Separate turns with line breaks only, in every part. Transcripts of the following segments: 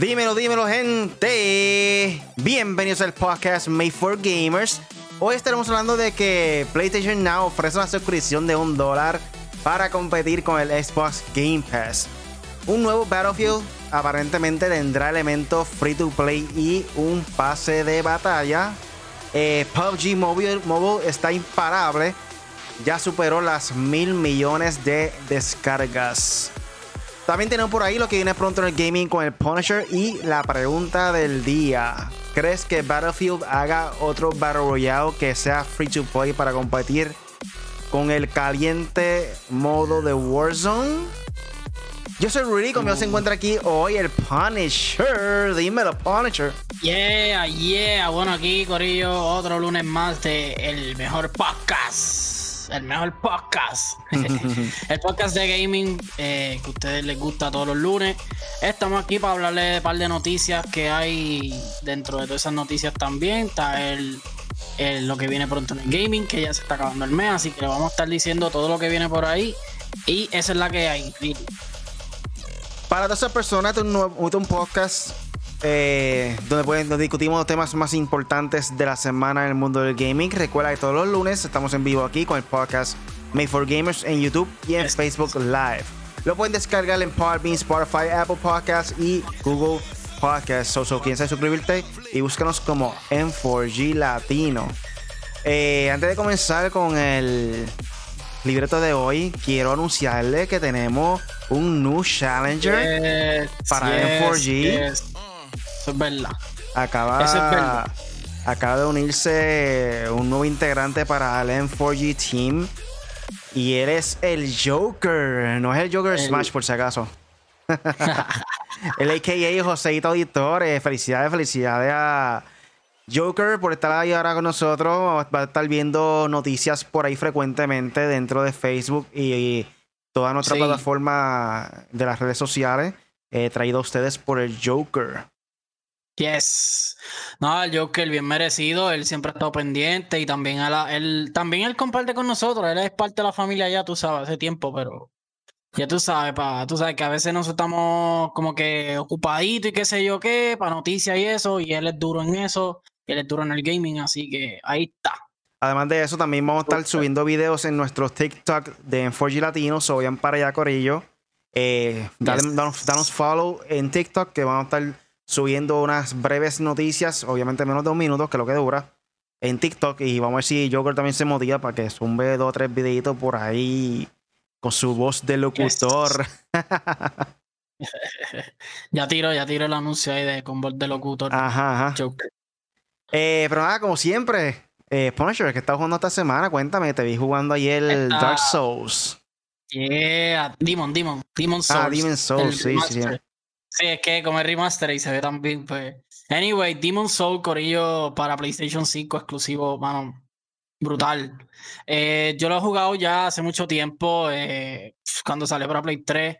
Dímelo, dímelo, gente. Bienvenidos al podcast Made for Gamers. Hoy estaremos hablando de que PlayStation Now ofrece una suscripción de un dólar para competir con el Xbox Game Pass. Un nuevo Battlefield aparentemente tendrá elementos free to play y un pase de batalla. Eh, PUBG Mobile, Mobile está imparable. Ya superó las mil millones de descargas. También tenemos por ahí lo que viene pronto en el gaming con el Punisher y la pregunta del día. ¿Crees que Battlefield haga otro Battle Royale que sea free to play para competir con el caliente modo de Warzone? Yo soy Rudy, conmigo se encuentra aquí hoy el Punisher. Dímelo, Punisher.
Yeah, yeah. Bueno, aquí, Corillo, otro lunes más de El Mejor Podcast el mejor podcast. el podcast de gaming eh, que a ustedes les gusta todos los lunes. Estamos aquí para hablarles de un par de noticias que hay dentro de todas esas noticias también. Está el, lo que viene pronto en el gaming, que ya se está acabando el mes, así que le vamos a estar diciendo todo lo que viene por ahí. Y esa es la que hay.
Para todas esas personas, este es un, un podcast eh, donde, pues, discutimos los temas más importantes de la semana en el mundo del gaming. Recuerda que todos los lunes estamos en vivo aquí con el podcast Made for Gamers en YouTube y en Facebook Live. Lo pueden descargar en Podbean, Spotify, Apple Podcasts y Google Podcasts. So, so, suscribirte y búscanos como M4G Latino. Eh, antes de comenzar con el libreto de hoy, quiero anunciarle que tenemos un new challenger para M4G
es verdad.
Acaba, acaba de unirse un nuevo integrante para el M4G Team. Y él es el Joker. No es el Joker Smash, por si acaso. el AKA Joseito Auditor. Eh, felicidades, felicidades a Joker por estar ahí ahora con nosotros. Va a estar viendo noticias por ahí frecuentemente dentro de Facebook y, toda nuestra plataforma de las redes sociales. Eh, traído a ustedes por el Joker.
Yes. No, el Joker bien merecido, él siempre ha estado pendiente y también él, también él comparte con nosotros, él es parte de la familia ya, tú sabes, hace tiempo, pero ya tú sabes, pa, tú sabes que a veces nos estamos como que ocupaditos y qué sé yo qué, para noticias y eso, y él es duro en eso, él es duro en el gaming, así que ahí está.
Además de eso, también vamos a estar subiendo videos en nuestros TikTok de 4G Latinos, o vayan para allá, Corillo. Eh, danos, danos follow en TikTok, que vamos a estar subiendo unas breves noticias, obviamente menos de un minuto, que es lo que dura, en TikTok. Y vamos a ver si Joker también se motiva para que zumbe dos o tres videitos por ahí con su voz de locutor.
ya tiro, ya tiro el anuncio ahí de con voz de locutor.
Ajá, ajá. Eh, pero nada, como siempre, eh, Punisher, que estás jugando esta semana, cuéntame, te vi jugando ayer el Dark Souls.
Yeah, Demon, Demon, Demon
ah, Souls. Ah, Demon Souls, sí, sí.
Sí, es que como es remaster y se ve tan bien, pues. Anyway, Demon Soul Corillo para PlayStation 5 exclusivo, mano, brutal. Eh, yo lo he jugado ya hace mucho tiempo, eh, cuando salió para Play 3,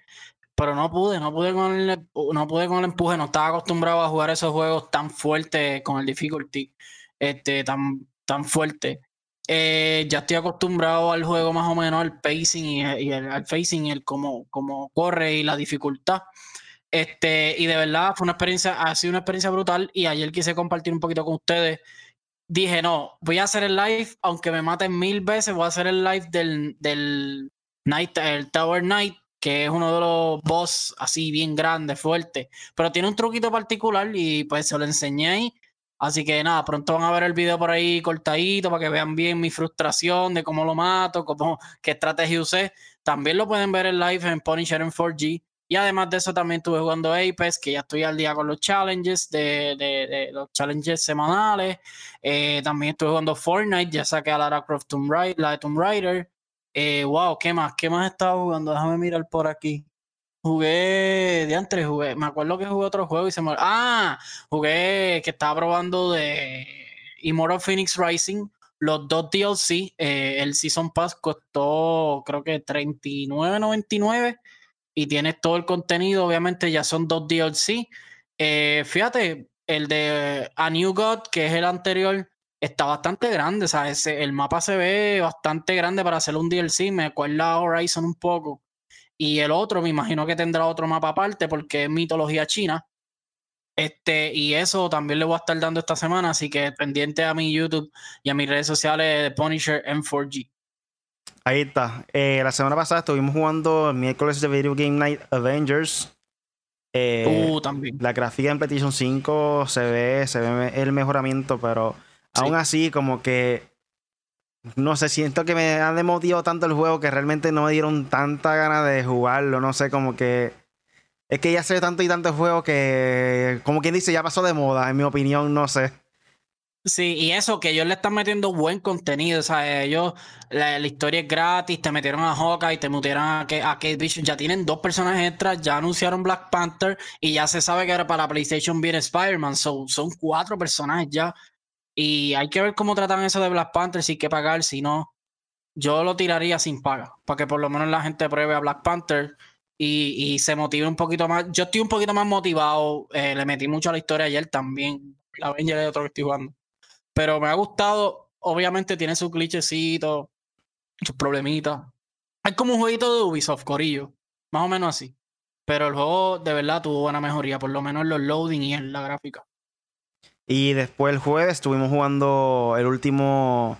pero no pude, no pude con el, no pude con el empuje, no estaba acostumbrado a jugar esos juegos tan fuertes con el difficulty, este, tan, tan fuerte. Eh, ya estoy acostumbrado al juego más o menos, al pacing y, el, al facing, el cómo, cómo corre y la dificultad. Este, y de verdad fue una experiencia, ha sido una experiencia brutal. Y ayer quise compartir un poquito con ustedes. Dije, no, voy a hacer el live, aunque me maten mil veces, voy a hacer el live del, del Night, el Tower Knight, que es uno de los boss así bien grande, fuerte. Pero tiene un truquito particular y pues se lo enseñé ahí. Así que nada, pronto van a ver el video por ahí cortadito para que vean bien mi frustración de cómo lo mato, cómo, qué estrategia usé. También lo pueden ver en live en Punisher en 4G. Y además de eso también estuve jugando Apex, que ya estoy al día con los challenges, de, los challenges semanales. Eh, también estuve jugando Fortnite, ya saqué a Lara Croft Tomb Raider, la de Tomb Raider. Eh, wow, ¿qué más? ¿Qué más he estado jugando? Déjame mirar por aquí. Jugué de antes, jugué, me acuerdo que jugué otro juego y se me... Ah, jugué que estaba probando de Immortal Phoenix Rising, los dos DLC, eh, el Season Pass costó creo que $39.99 y tienes todo el contenido, obviamente ya son dos DLC. Eh, fíjate, el de A New God, que es el anterior, está bastante grande, sea, el mapa se ve bastante grande para hacer un DLC, me acuerda Horizon un poco. Y el otro, me imagino que tendrá otro mapa aparte porque es mitología china. Este, y eso también le voy a estar dando esta semana, así que pendiente a mi YouTube y a mis redes sociales de Punisher M4G.
Ahí está. Eh, la semana pasada estuvimos jugando el miércoles de Video Game Night Avengers.
Eh, uh, también.
La gráfica en PlayStation 5 se ve, se ve el mejoramiento, pero aún así, como que no sé, siento que me ha demotivado tanto el juego que realmente no me dieron tanta ganas de jugarlo. No sé, como que es que ya sé tanto y tanto juego que, como quien dice, ya pasó de moda, en mi opinión, no sé.
Sí, y eso, que ellos le están metiendo buen contenido, o sea, ellos, la, historia es gratis, te metieron a Hawkeye, te metieron a, a Kate Bishop, ya tienen dos personajes extras, ya anunciaron Black Panther y ya se sabe que ahora para PlayStation viene Spider-Man, son cuatro personajes ya. Y hay que ver cómo tratan eso de Black Panther, si hay que pagar, si no, yo lo tiraría sin paga, para que por lo menos la gente pruebe a Black Panther y, se motive un poquito más. Yo estoy un poquito más motivado. Eh, le metí mucho a la historia ayer también. La Avenger es otro que estoy jugando. Pero me ha gustado. Obviamente tiene sus clichecitos, sus problemitas. Es como un jueguito de Ubisoft, Corillo. Más o menos así. Pero el juego de verdad tuvo buena mejoría, por lo menos en los loading y en la gráfica.
Y después el jueves estuvimos jugando el último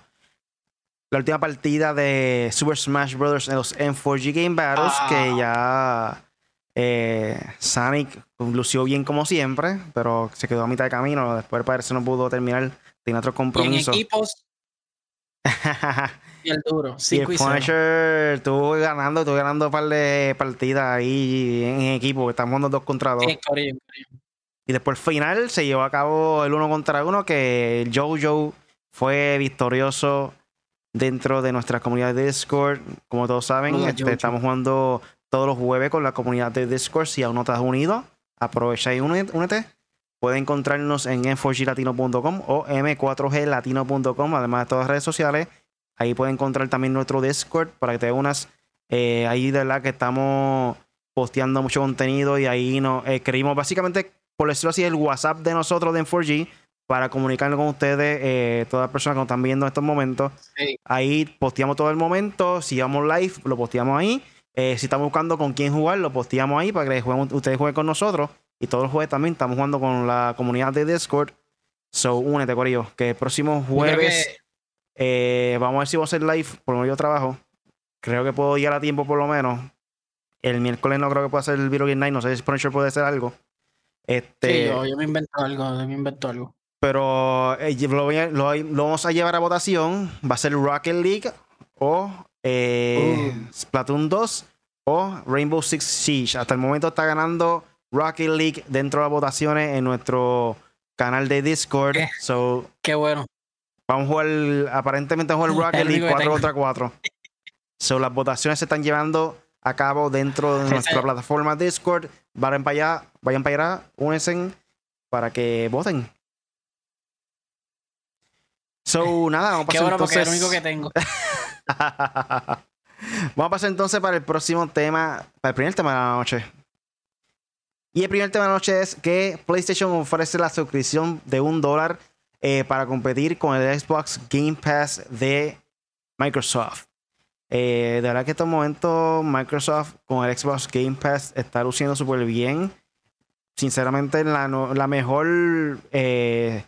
la última partida de Super Smash Bros. en los M4G Game Battles, que ah. ya eh, Sonic lució bien como siempre, pero se quedó a mitad de camino. Después parece no pudo terminar, tiene otro compromiso.
Y en equipos. y el duro. y el
Punisher estuvo ganando, estuvo ganando un par de partidas ahí en equipo, estamos jugando dos contra dos. y después el final se llevó a cabo el uno contra uno, que el Jojo fue victorioso dentro de nuestra comunidad de Discord. Como todos saben, este, estamos jugando todos los jueves con la comunidad de Discord. Si aún no te has unido, aprovecha y únete. Puedes encontrarnos en m4glatino.com o m4glatino.com, además de todas las redes sociales. Ahí puedes encontrar también nuestro Discord para que te unas. Eh, ahí de verdad que estamos posteando mucho contenido y ahí nos escribimos básicamente, por decirlo así, el WhatsApp de nosotros de M4G para comunicarnos con ustedes, eh, todas las personas que nos están viendo en estos momentos. Ahí posteamos todo el momento. Si vamos live, lo posteamos ahí. Eh, si estamos buscando con quién jugar, lo posteamos ahí para que ustedes jueguen con nosotros. Y todos los jueves también estamos jugando con la comunidad de Discord. So, únete, Corillo. Que el próximo jueves eh, vamos a ver si voy a hacer live. Por lo menos yo trabajo. Creo que puedo llegar a tiempo por lo menos. El miércoles no creo que pueda hacer el Video Game Night. No sé si Punisher puede hacer algo.
Este, sí, yo, me invento algo. Yo me invento algo.
Pero eh, lo, vamos a llevar a votación. Va a ser Rocket League o eh, uh. Splatoon 2 o Rainbow Six Siege. Hasta el momento está ganando Rocket League dentro de las votaciones en nuestro canal de Discord.
Qué,
so,
qué bueno.
Vamos a jugar, aparentemente vamos a jugar Rocket League 4 contra 4. So, las votaciones se están llevando a cabo dentro de nuestra plataforma Discord. Vayan para allá, vayan para allá, únense para que voten. So, nada, vamos a pasar entonces...
porque es lo único que tengo.
vamos a pasar entonces para el próximo tema, para el primer tema de la noche. Y el primer tema de la noche es que PlayStation ofrece la suscripción de un dólar eh, para competir con el Xbox Game Pass de Microsoft. Eh, de verdad que en estos momentos Microsoft con el Xbox Game Pass está luciendo súper bien. Sinceramente, la, la mejor eh,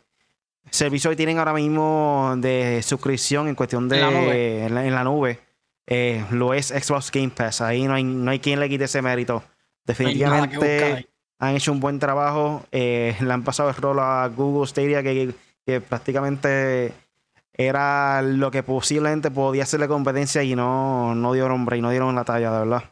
servicio que tienen ahora mismo de suscripción en cuestión de en la nube, eh, lo es Xbox Game Pass. Ahí no hay, no hay quien le quite ese mérito. Definitivamente han hecho un buen trabajo. Eh, le han pasado el rol a Google Stadia que, que, prácticamente era lo que posiblemente podía hacerle competencia y no, no dio nombre y no dieron la talla, de verdad.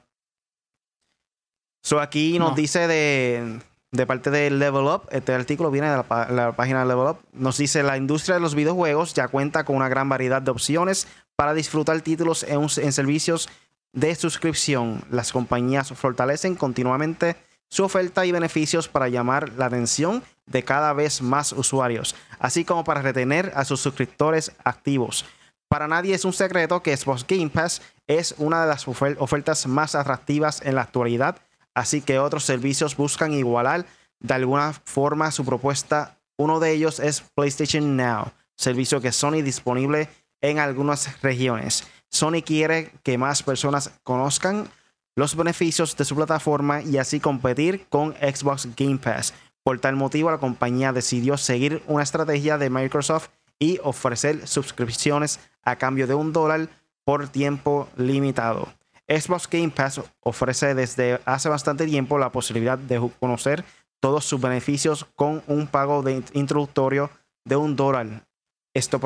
So aquí nos dice de, de parte de Level Up, este artículo viene de la, página de Level Up, nos dice la industria de los videojuegos ya cuenta con una gran variedad de opciones para disfrutar títulos en, en servicios de suscripción. Las compañías fortalecen continuamente su oferta y beneficios para llamar la atención de cada vez más usuarios, así como para retener a sus suscriptores activos. Para nadie es un secreto que Xbox Game Pass es una de las ofertas más atractivas en la actualidad así que otros servicios buscan igualar de alguna forma su propuesta. Uno de ellos es PlayStation Now, servicio que Sony disponible en algunas regiones. Sony quiere que más personas conozcan los beneficios de su plataforma y así competir con Xbox Game Pass. Por tal motivo, la compañía decidió seguir una estrategia de Microsoft y ofrecer suscripciones a cambio de un dólar por tiempo limitado. Xbox Game Pass ofrece desde hace bastante tiempo la posibilidad de conocer todos sus beneficios con un pago de introductorio de un dólar. esta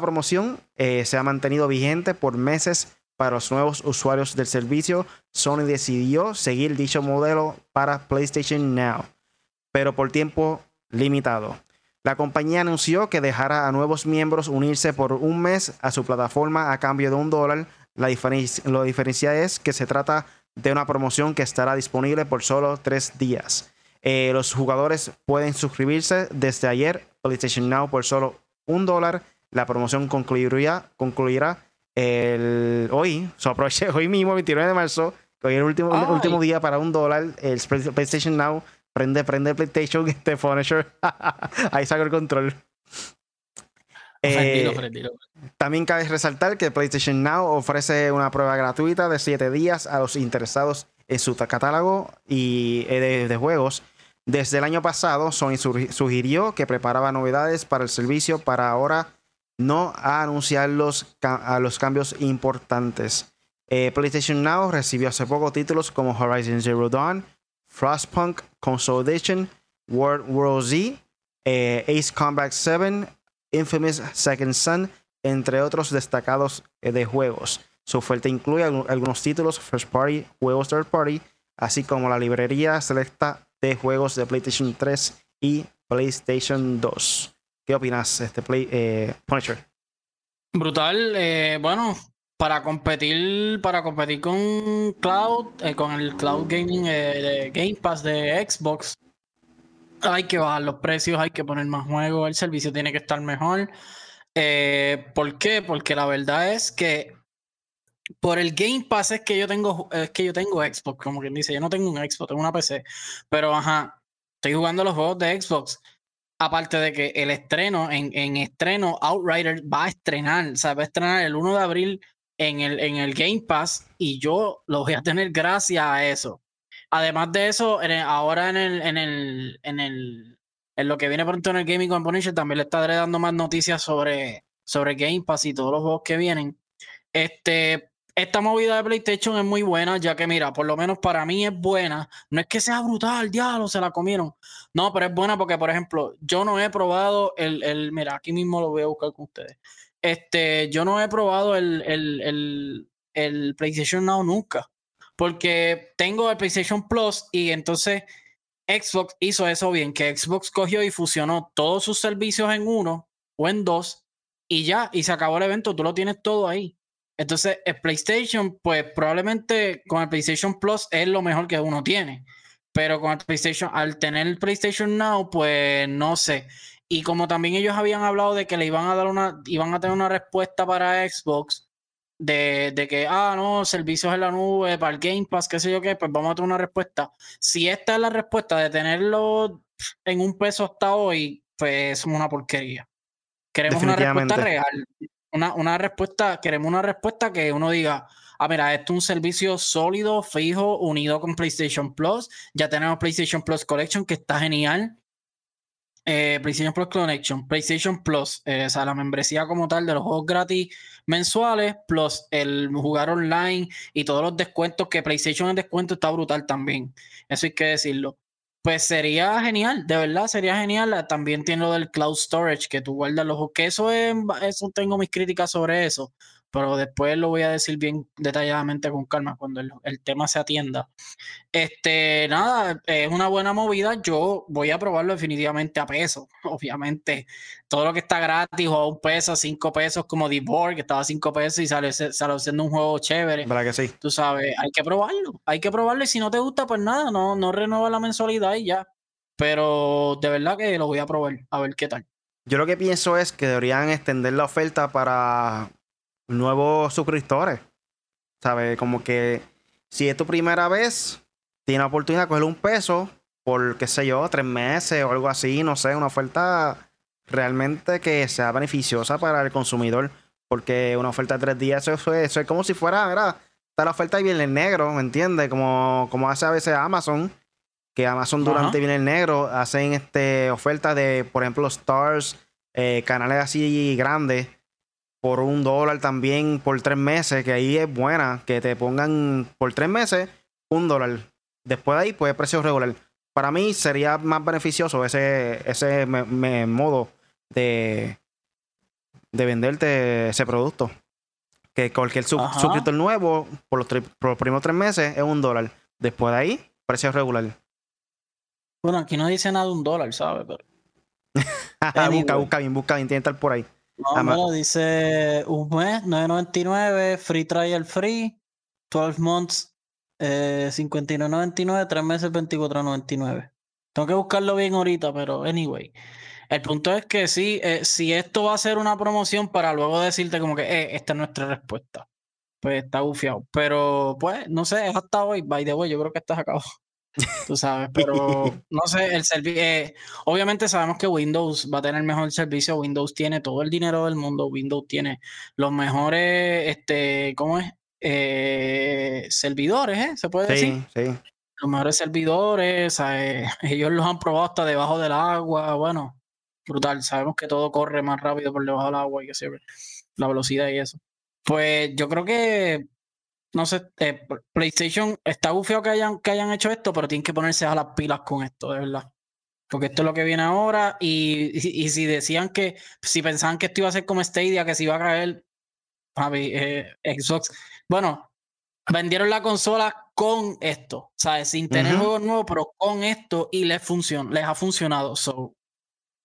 promoción eh, se ha mantenido vigente por meses para los nuevos usuarios del servicio. Sony decidió seguir dicho modelo para PlayStation Now, pero por tiempo limitado. La compañía anunció que dejará a nuevos miembros unirse por un mes a su plataforma a cambio de un dólar. La, diferencia es que se trata de una promoción que estará disponible por solo tres días. Eh, los jugadores pueden suscribirse desde ayer PlayStation Now por solo un dólar. La promoción concluirá el, hoy, so hoy mismo, 29 de marzo, hoy es el último, último día para un dólar. El PlayStation Now prende, prende PlayStation, este Punisher. Ahí saco el control. Eh, también cabe resaltar que PlayStation Now ofrece una prueba gratuita de 7 días a los interesados en su catálogo y eh, de, juegos. Desde el año pasado, Sony sugirió que preparaba novedades para el servicio para ahora no anunciar los, a los cambios importantes. Eh, PlayStation Now recibió hace poco títulos como Horizon Zero Dawn, Frostpunk Consolidation, World War Z, eh, Ace Combat 7, Infamous Second Son, entre otros destacados eh, de juegos. Su oferta incluye algunos títulos first party, juegos third party, así como la librería selecta de juegos de PlayStation 3 y PlayStation 2. ¿Qué opinas, este Play, eh, Punisher?
Brutal, bueno, para competir, para competir con Cloud, eh, con el Cloud Gaming eh, Game Pass de Xbox, hay que bajar los precios, hay que poner más juegos, el servicio tiene que estar mejor. Eh, ¿Por qué? Porque la verdad es que por el Game Pass es que yo tengo, es que yo tengo Xbox, como quien dice, yo no tengo un Xbox, tengo una PC, pero ajá, estoy jugando los juegos de Xbox. Aparte de que el estreno, en, en estreno, Outrider va a estrenar, o sea, va a estrenar el 1 de abril en el, en el Game Pass y yo lo voy a tener gracias a eso. Además de eso, ahora en el, en el, en el, en lo que viene pronto en el Gaming Component también le estaré dando más noticias sobre, sobre Game Pass y todos los juegos que vienen. Este, esta movida de PlayStation es muy buena, ya que mira, por lo menos para mí es buena. No es que sea brutal, diablo, se la comieron. No, pero es buena porque, por ejemplo, yo no he probado el, el mira, aquí mismo lo voy a buscar con ustedes. Este, yo no he probado el, PlayStation Now nunca. Porque tengo el PlayStation Plus y entonces Xbox hizo eso bien, que Xbox cogió y fusionó todos sus servicios en uno o en dos y ya, y se acabó el evento, tú lo tienes todo ahí. Entonces, el PlayStation, pues probablemente con el PlayStation Plus es lo mejor que uno tiene. Pero con el PlayStation, al tener el PlayStation Now, pues no sé. Y como también ellos habían hablado de que le iban a dar una, iban a tener una respuesta para Xbox de, de, que, ah, no, servicios en la nube, para el Game Pass, qué sé yo qué, pues vamos a tener una respuesta. Si esta es la respuesta de tenerlo en un peso hasta hoy, pues es una porquería. Queremos una respuesta real. Una, una respuesta, queremos una respuesta que uno diga, ah, mira, esto es un servicio sólido, fijo, unido con PlayStation Plus. Ya tenemos PlayStation Plus Collection, que está genial. Eh, PlayStation Plus Connection, PlayStation Plus, eh, o sea, la membresía como tal de los juegos gratis mensuales, plus el jugar online y todos los descuentos que PlayStation en descuento está brutal también. Eso hay que decirlo. Pues sería genial, de verdad sería genial. También tiene lo del cloud storage, que tú guardas los que eso es, eso tengo mis críticas sobre eso, pero después lo voy a decir bien detalladamente con calma cuando el, tema se atienda. Este, nada, es una buena movida. Yo voy a probarlo definitivamente a peso. Obviamente, todo lo que está gratis o a un peso, cinco pesos, como The Board, que estaba a cinco pesos y sale, sale siendo un juego chévere.
¿Verdad que sí?
Tú sabes, hay que probarlo. Hay que probarlo y si no te gusta, pues nada, no, no renueva la mensualidad y ya. Pero de verdad que lo voy a probar, a ver qué tal.
Yo lo que pienso es que deberían extender la oferta para nuevos suscriptores. ¿Sabes? Como que si es tu primera vez, tienes la oportunidad de coger un peso por, qué sé yo, tres meses o algo así, no sé, una oferta realmente que sea beneficiosa para el consumidor. Porque una oferta de tres días, eso, es, como si fuera, ¿verdad? Está la oferta de viernes negro, ¿me entiendes? Como, como hace a veces Amazon. que Amazon durante viene el negro hacen este ofertas de, por ejemplo, Stars, eh, canales así grandes por un dólar también por tres meses, que ahí es buena, que te pongan por tres meses un dólar. Después de ahí, pues precio regular. Para mí sería más beneficioso ese, ese modo de, de venderte ese producto. Que cualquier suscriptor nuevo por los, por los primeros tres meses es un dólar. Después de ahí, precio regular.
Bueno, aquí no dice nada de un dólar, ¿sabes? Pero...
busca, busca bien, busca bien, tiene que estar por ahí.
No, dice un mes, 9.99, free trial free, 12 months, eh, 59.99, 3 meses, 24.99. Tengo que buscarlo bien ahorita, pero anyway. El punto es que sí, eh, si esto va a ser una promoción para luego decirte como que eh, esta es nuestra respuesta, pues está bufiado. Pero pues, no sé, es hasta hoy, by the way, yo creo que estás acabado. Tú sabes, pero no sé, el servicio. Eh, obviamente sabemos que Windows va a tener mejor servicio. Windows tiene todo el dinero del mundo. Windows tiene los mejores, este, ¿cómo es? Eh, servidores, ¿eh? Se puede decir.
Sí, sí.
Los mejores servidores, ellos los han probado hasta debajo del agua. Bueno, brutal. Sabemos que todo corre más rápido por debajo del agua y que se la velocidad y eso. Pues yo creo que no sé, eh, PlayStation está bufeo que hayan, que hayan hecho esto, pero tienen que ponerse a las pilas con esto, de verdad. Porque esto es lo que viene ahora. Y, y, si decían que, si pensaban que esto iba a ser como Stadia, que se iba a caer, eh, Xbox. Bueno, vendieron la consola con esto, ¿sabes? Sin tener juegos nuevos, pero con esto y les, funciona, les ha funcionado. So,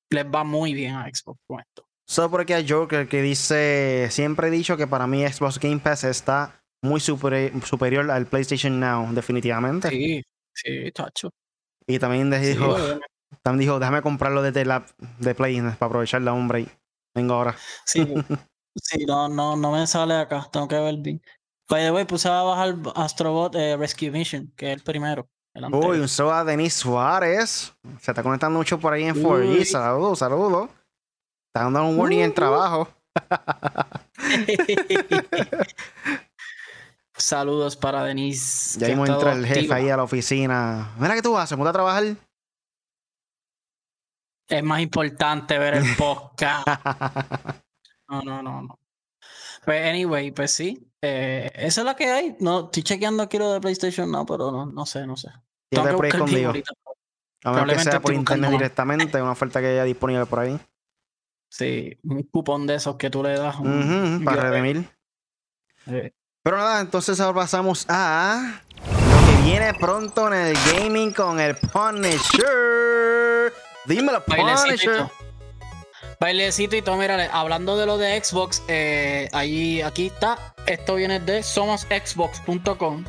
les va muy bien a Xbox con esto.
Solo porque hay Joker que dice, siempre he dicho que para mí Xbox Game Pass está muy superior al PlayStation Now, definitivamente.
Sí, sí, tacho.
Y también dijo, también dijo, déjame comprarlo desde la de Play para aprovechar la hombre. Vengo ahora.
Sí, sí, no, no, no me sale acá, tengo que ver bien. By the way, puse a bajar Astrobot eh, Rescue Mission, que es el primero.
Uy, un saludo a Denis Suárez. Se está conectando mucho por ahí en 4G. Saludos, saludos. Está dando un warning en uh-huh. trabajo.
Saludos para Denise.
Ya mismo entra el jefe ahí a la oficina. Mira que tú vas, ¿se a trabajar?
Es más importante ver el podcast. no, no, no, no. Pues, anyway, pues sí. Eh, esa es la que hay. No, estoy chequeando aquí lo de PlayStation no, pero no, no sé, no sé.
Tengo que por escondido. A menos que sea por internet directamente, una oferta que haya disponible por ahí.
Sí, un cupón de esos que tú le das.
para redimir. Eh, pero nada, entonces ahora pasamos a lo que viene pronto en el gaming con el Punisher. Dímelo, Punisher.
Bailecito y todo, mira, hablando de lo de Xbox, eh, ahí, aquí está. Esto viene de somosxbox.com.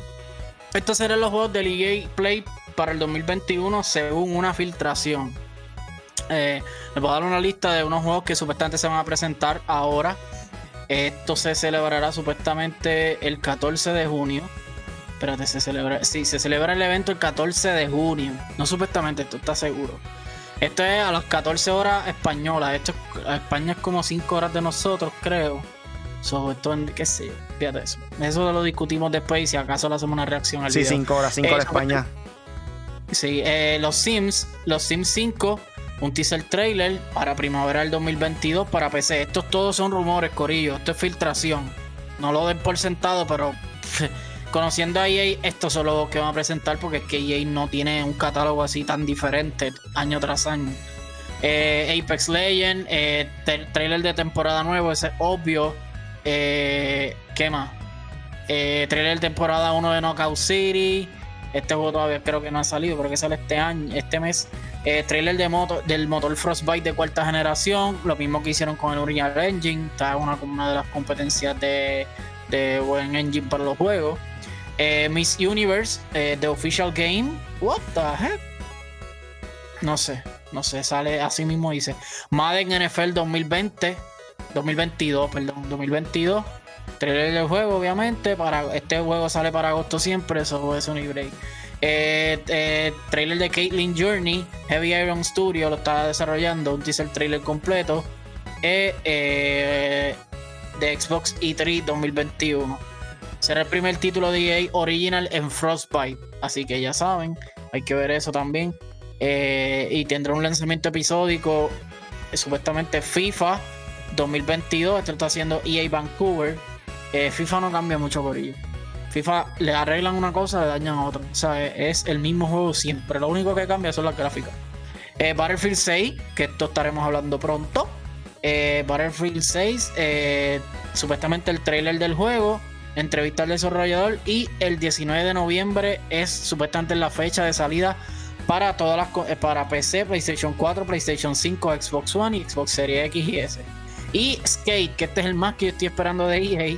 Estos serán los juegos del EA Play para el 2021 según una filtración. Eh, les voy a dar una lista de unos juegos que supuestamente se van a presentar ahora esto se celebrará supuestamente el 14 de junio. Espérate, se celebra. Sí, se celebra el evento el 14 de junio. No supuestamente, esto está seguro. Esto es a las 14 horas españolas. Esto España es como 5 horas de nosotros, creo. So, esto en, qué sé yo, fíjate eso. Eso lo discutimos después y si acaso le hacemos una reacción al
sí,
video.
Sí, 5 horas, 5 horas eh, España.
Sí, eh, los Sims, los Sims 5 un teaser trailer para primavera del 2022 para PC. Estos todos son rumores, Corillo. Esto es filtración. No lo den por sentado, pero conociendo a EA, estos son los que van a presentar porque es que EA no tiene un catálogo así tan diferente año tras año. Eh, Apex Legends, eh, trailer de temporada nuevo, ese es obvio. Eh, ¿Qué más? trailer de temporada 1 de Knockout City. Este juego todavía creo que no ha salido, pero que sale este año, este mes. Eh, trailer del motor Frostbite de cuarta generación, lo mismo que hicieron con el Unreal Engine, está una, una de las competencias de, de buen engine para los juegos. Eh, Miss Universe, eh, The Official Game, what the heck? No sé, no sé, sale así mismo dice. Madden NFL 2020, 2022, perdón, 2022. Trailer del juego, obviamente. Para, este juego sale para agosto siempre, eso es un e eh, eh, trailer de Caitlyn Journey, Heavy Iron Studio lo está desarrollando, un teaser trailer completo eh, eh de Xbox E3 2021. Será el primer título de EA original en Frostbite, así que ya saben. hay que ver eso también. Y tendrá un lanzamiento episódico, supuestamente FIFA 2022. Esto lo está haciendo EA Vancouver. FIFA no cambia mucho por ello. FIFA le arreglan una cosa, le dañan a otra. O sea, es el mismo juego siempre. Lo único que cambia son las gráficas. Battlefield 6, que esto estaremos hablando pronto. Battlefield 6, supuestamente el trailer del juego, entrevista al desarrollador y el 19 de noviembre es supuestamente la fecha de salida para todas las eh, para PC, PlayStation 4, PlayStation 5, Xbox One y Xbox Series X y S. Y Skate, que este es el más que yo estoy esperando de EA.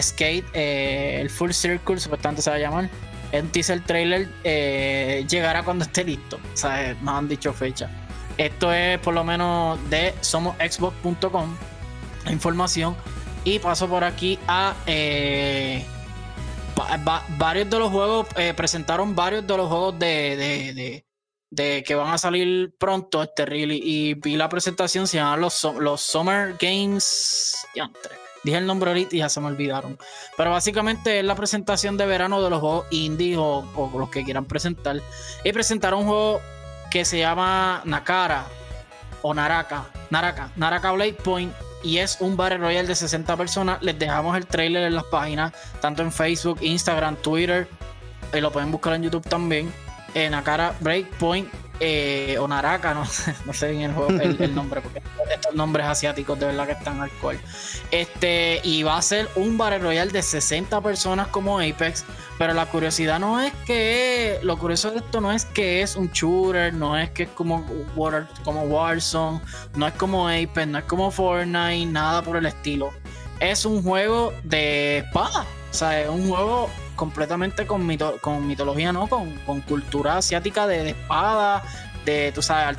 Skate, eh, el Full Circle, supuestamente se va a llamar. En teaser trailer eh, llegará cuando esté listo. O sea, nos han dicho fecha. Esto es por lo menos de somosxbox.com. Información. Y paso por aquí a varios de los juegos, eh, presentaron varios de los juegos de, de, que van a salir pronto, este really, y vi la presentación, se llaman los, los Summer Games. Dije el nombre ahorita y ya se me olvidaron. Pero básicamente es la presentación de verano de los juegos indie o, los que quieran presentar. Y presentaron un juego que se llama Nakara o Naraka. Naraka. Naraka Blade Point y es un Battle Royale de 60 personas. Les dejamos el trailer en las páginas, tanto en Facebook, Instagram, Twitter, y lo pueden buscar en YouTube también. En la cara Breakpoint eh, o Naraka, no, no sé bien el, juego, el, nombre, porque estos nombres asiáticos de verdad que están al cual. Este, y va a ser un Battle Royale de 60 personas como Apex, pero la curiosidad no es que, lo curioso de esto no es que es un shooter, no es que es como, como Warzone, no es como Apex, no es como Fortnite, nada por el estilo. Es un juego de espada, o sea, es un juego completamente con, con mitología, ¿no? Con, cultura asiática de, espada, de, tú sabes,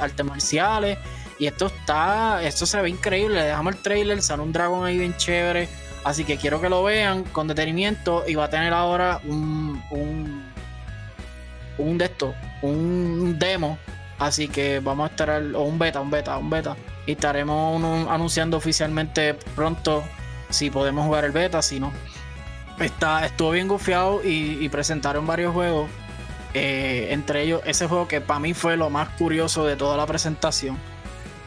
artes marciales. Y esto está, esto se ve increíble. Le dejamos el trailer, sale un dragón ahí bien chévere. Así que quiero que lo vean con detenimiento. Y va a tener ahora un, un, un de esto, un demo. Así que vamos a estar, o un beta, un beta, un beta. Y estaremos anunciando oficialmente pronto si podemos jugar el beta, si no. Está, estuvo bien gufiado y, presentaron varios juegos. Eh, entre ellos, ese juego que para mí fue lo más curioso de toda la presentación.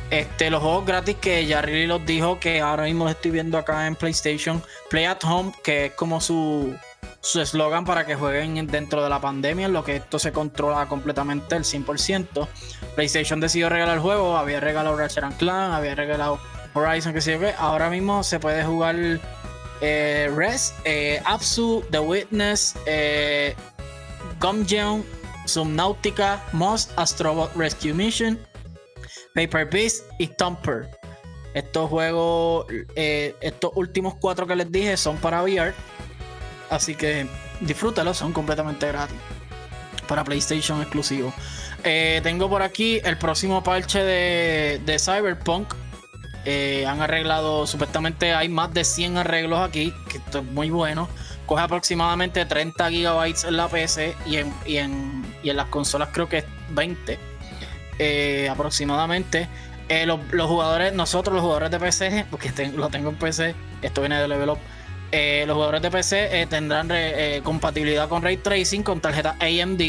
Este, los juegos gratis que Jarry los dijo que ahora mismo los estoy viendo acá en PlayStation. Play at Home, que es como su su eslogan para que jueguen dentro de la pandemia, en lo que esto se controla completamente el 100%. PlayStation decidió regalar el juego, había regalado Ratchet Clan, había regalado Horizon, que sé yo Ahora mismo se puede jugar eh, Res, eh, Apsu, The Witness, eh, Gumjeon, Subnautica, Moss, Astrobot Rescue Mission, Paper Beast y Thumper. Estos juegos, eh, estos últimos cuatro que les dije son para VR. Así que disfrútalos, son completamente gratis. Para PlayStation exclusivo. tengo por aquí el próximo parche de, de Cyberpunk eh, han arreglado, supuestamente hay más de 100 arreglos aquí, que esto es muy bueno. Coge aproximadamente 30 gigabytes en la PC y en, y en, y en las consolas creo que es 20 eh, aproximadamente. Eh, los, jugadores, nosotros los jugadores de PC, porque lo tengo en PC, esto viene de Level Up. los jugadores de PC tendrán compatibilidad con ray tracing, con tarjeta AMD,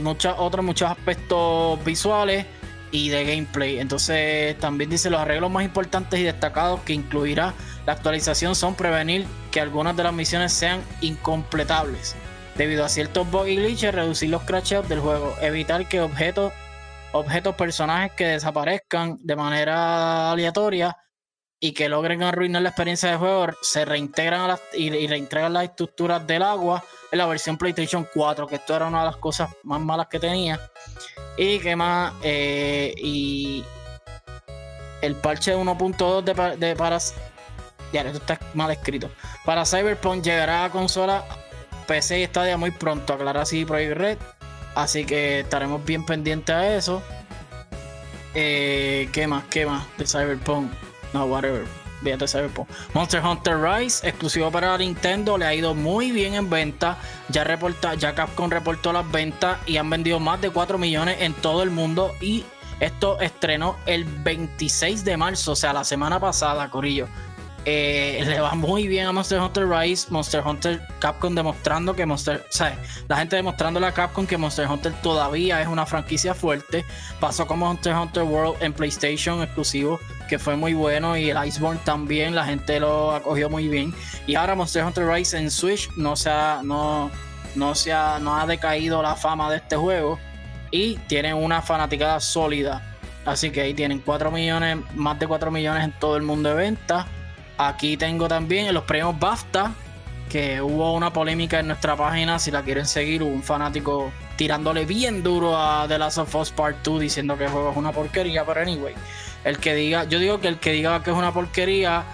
muchos otros muchos aspectos visuales y de gameplay. Entonces también dice los arreglos más importantes y destacados que incluirá la actualización son prevenir que algunas de las misiones sean incompletables debido a ciertos bugs y glitches, reducir los crashes del juego, evitar que objetos, objetos, personajes que desaparezcan de manera aleatoria y que logren arruinar la experiencia de juego se reintegran a las, y, y reintegran las estructuras del agua en la versión PlayStation 4, que esto era una de las cosas más malas que tenía. Y que más, eh, y el parche 1.2 de, de, para... Ya, esto está mal escrito. Para Cyberpunk llegará a consola PC y Stadia muy pronto, aclarar así Project Red. Así que estaremos bien pendientes a eso. Eh, ¿Qué más? ¿Qué más de Cyberpunk? No, whatever. Fíjate Cyberpunk. Monster Hunter Rise, exclusivo para Nintendo, le ha ido muy bien en venta. Ya, reporta, ya Capcom reportó las ventas y han vendido más de 4 millones en todo el mundo. Y esto estrenó el 26 de marzo, o sea, la semana pasada, Corillo. Eh, le va muy bien a Monster Hunter Rise, Monster Hunter Capcom demostrando que Monster, o sea, la gente demostrando a Capcom que Monster Hunter todavía es una franquicia fuerte. Pasó como Monster Hunter World en PlayStation exclusivo, que fue muy bueno, y el Iceborne también, la gente lo acogió muy bien. Y ahora Monster Hunter Rise en Switch no se ha, no, no se ha, no ha decaído la fama de este juego y tiene una fanaticada sólida. Así que ahí tienen 4 millones, más de 4 millones en todo el mundo de venta Aquí tengo también los premios BAFTA, que hubo una polémica en nuestra página. Si la quieren seguir, hubo un fanático tirándole bien duro a The Last of Us Part 2 diciendo que el juego es una porquería. Pero anyway, el que diga, yo digo que el que diga que es una porquería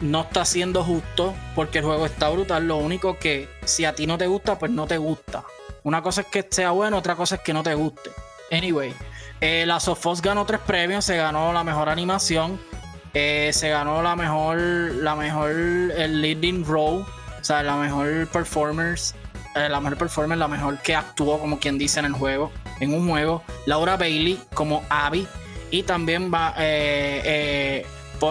no está siendo justo porque el juego está brutal. Lo único que si a ti no te gusta, pues no te gusta. Una cosa es que sea bueno, otra cosa es que no te guste. Anyway, eh, Last of Us ganó tres premios, se ganó la mejor animación, eh, se ganó la mejor, la mejor, el leading role, o sea, la mejor performers, eh, la mejor performer, la mejor que actuó, como quien dice en el juego, en un juego. Laura Bailey como Abby y también va eh,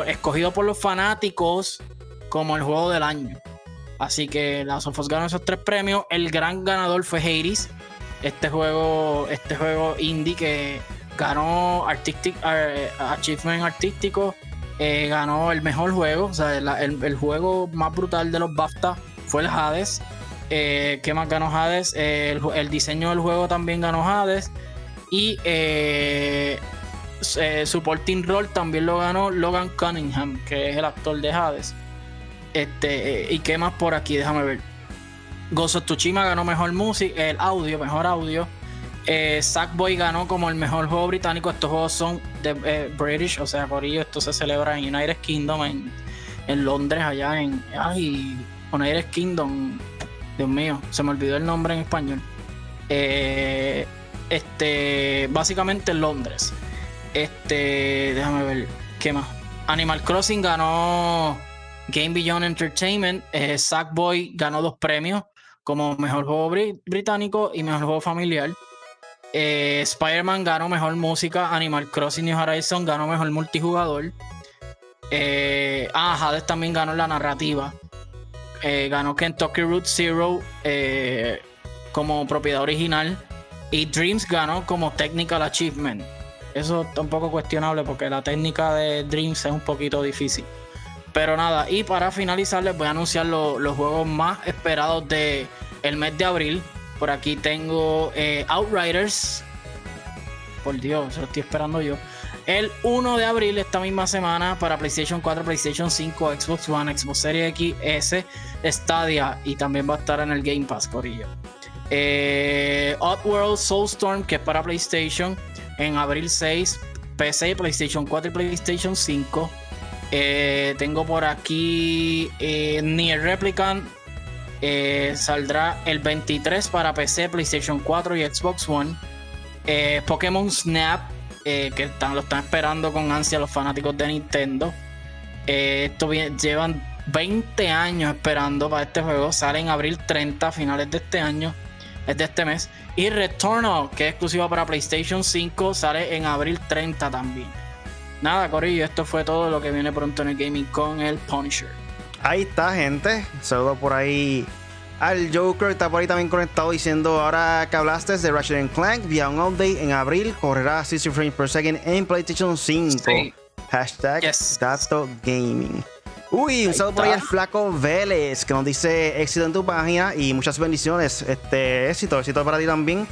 escogido por los fanáticos como el juego del año. Así que la Sofos ganó esos tres premios. El gran ganador fue Hades. Este juego, este juego indie que ganó Artistic, Achievement Artístico eh, ganó el mejor juego, o sea, el, juego más brutal de los BAFTA fue el Hades. Eh, ¿Qué más ganó Hades? Eh, el, diseño del juego también ganó Hades. Y Supporting Role también lo ganó Logan Cunningham, que es el actor de Hades. Este, ¿Y qué más por aquí? Déjame ver. Gozo Tsushima ganó mejor música, el audio, mejor audio. Eh, Sackboy ganó como el mejor juego británico. Estos juegos son de eh, British, o sea, por ello esto se celebra en United Kingdom, en, Londres, allá en. Ay, United Kingdom. Dios mío, se me olvidó el nombre en español. Eh, este, básicamente en Londres. Este, déjame ver, ¿qué más? Animal Crossing ganó Game Beyond Entertainment. Sackboy ganó dos premios como mejor juego británico y mejor juego familiar. Eh, Spider-Man ganó mejor música. Animal Crossing New Horizon ganó mejor multijugador. Eh, ah, Hades también ganó la narrativa. Eh, ganó Kentucky Route Zero eh, como propiedad original. Y Dreams ganó como Technical Achievement. Eso está un poco cuestionable porque la técnica de Dreams es un poquito difícil. Pero nada, y para finalizar les voy a anunciar los juegos más esperados del el mes de abril. Por aquí tengo eh, Outriders. Por Dios, lo estoy esperando yo. El 1 de abril, esta misma semana, para PlayStation 4, PlayStation 5, Xbox One, Xbox Series X, Stadia y también va a estar en el Game Pass, Corillo. Eh, Oddworld Soulstorm, que es para PlayStation, en abril 6, PC, PlayStation 4 y PlayStation 5. Eh, tengo por aquí eh, Nier Replicant, eh, saldrá el 23 para PC, PlayStation 4 y Xbox One. Eh, Pokémon Snap, eh, que están, lo están esperando con ansia los fanáticos de Nintendo. esto llevan 20 años esperando para este juego. Sale en abril 30, finales de este año. Es de este mes. Y Returnal, que es exclusivo para PlayStation 5, sale en abril 30 también. Nada, Corillo, esto fue todo lo que viene pronto en el gaming con el Punisher.
Ahí está, gente. Saludo por ahí al Joker. Está por ahí también conectado diciendo: Ahora que hablaste de Ratchet Clank, vía un update en abril, correrá 60 frames per second en PlayStation 5. Hashtag Dato Gaming. Uy, un saludo por ahí al Flaco Vélez que nos dice éxito en tu página y muchas bendiciones. Este éxito, éxito para ti también.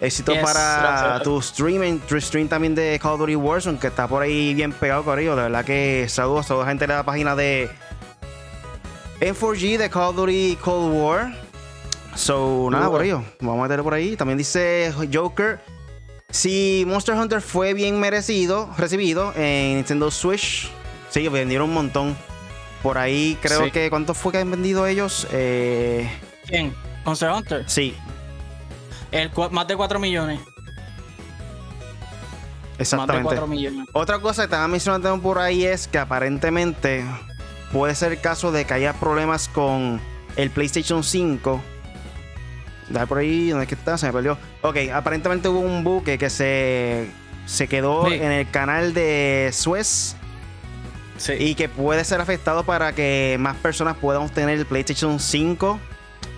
Éxito para tu streaming, tu stream también de Call of Duty Warzone, que está por ahí bien pegado, Corillo. De verdad que saludos a toda la gente de la página de en 4G de Call of Duty Cold War. So, nada, por ello. Vamos a meterlo por ahí. También dice Joker. Si Monster Hunter fue bien merecido, recibido en Nintendo Switch, sí, vendieron un montón. Por ahí creo que. ¿Cuánto fue que han vendido ellos?
Eh, ¿Quién? ¿Monster Hunter?
Sí.
El, más de 4 millones.
Exactamente. Más de 4 millones. Otra cosa que estaba mencionando por ahí es que aparentemente puede ser el caso de que haya problemas con el PlayStation 5. Dale por ahí, ¿dónde es que está? Se me perdió. Ok, aparentemente hubo un buque que se, se quedó en el canal de Suez. Y que puede ser afectado para que más personas puedan obtener el PlayStation 5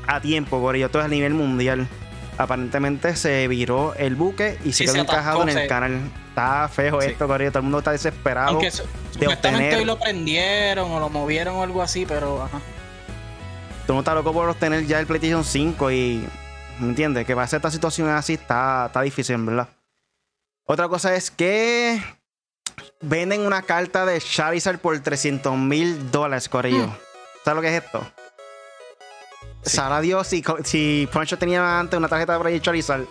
a tiempo, por ello todo a nivel mundial. Aparentemente se viró el buque y se quedó encajado en el canal. Está feo esto, Corillo. Todo el mundo está desesperado. Aunque
de obtener... hoy lo prendieron o lo movieron o algo así, pero ajá.
Todo el mundo está loco por obtener ya el PlayStation 5 y. ¿Me entiendes? Que va a ser esta situación así está, está difícil, ¿verdad? Otra cosa es que venden una carta de Charizard por 300 mil dólares, Corillo. Mm. ¿Sabes lo que es esto? Sí. Dios si, si Poncho tenía antes una tarjeta de Charizard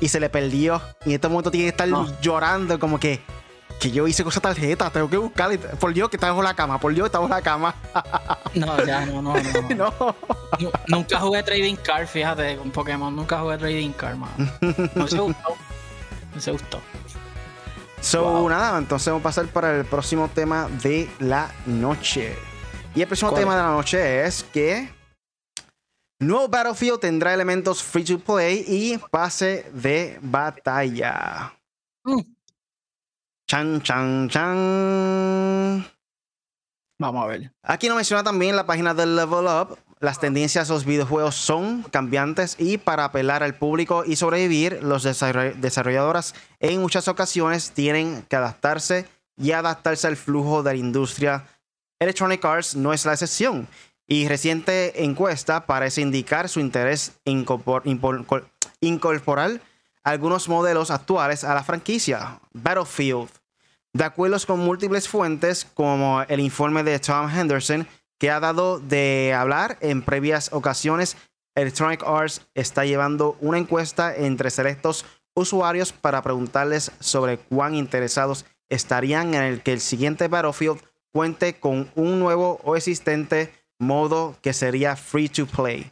y se le perdió. Y en este momento tiene que estar llorando, como que, que yo hice con esa tarjeta, tengo que buscarla. Por Dios que está bajo la cama, por Dios que está bajo la cama.
no, ya, no, no, no. Nunca jugué Trading Card, fíjate, con Pokémon. Nunca jugué Trading Card, man. No se gustó. No se gustó.
So, nada, entonces vamos a pasar para el próximo tema de la noche. Y el próximo tema de la noche es que Nuevo Battlefield tendrá elementos free to play y pase de batalla. Mm. Chan, chan, chan.
Vamos a ver.
Aquí nos menciona también la página del Level Up. Las tendencias de los videojuegos son cambiantes y para apelar al público y sobrevivir, los desarrolladores en muchas ocasiones tienen que adaptarse y adaptarse al flujo de la industria. Electronic Arts no es la excepción y reciente encuesta parece indicar su interés en incorporar algunos modelos actuales a la franquicia Battlefield. De acuerdo con múltiples fuentes, como el informe de Tom Henderson, que ha dado de hablar en previas ocasiones, Electronic Arts está llevando una encuesta entre selectos usuarios para preguntarles sobre cuán interesados estarían en el que el siguiente Battlefield cuente con un nuevo o existente modo que sería free to play.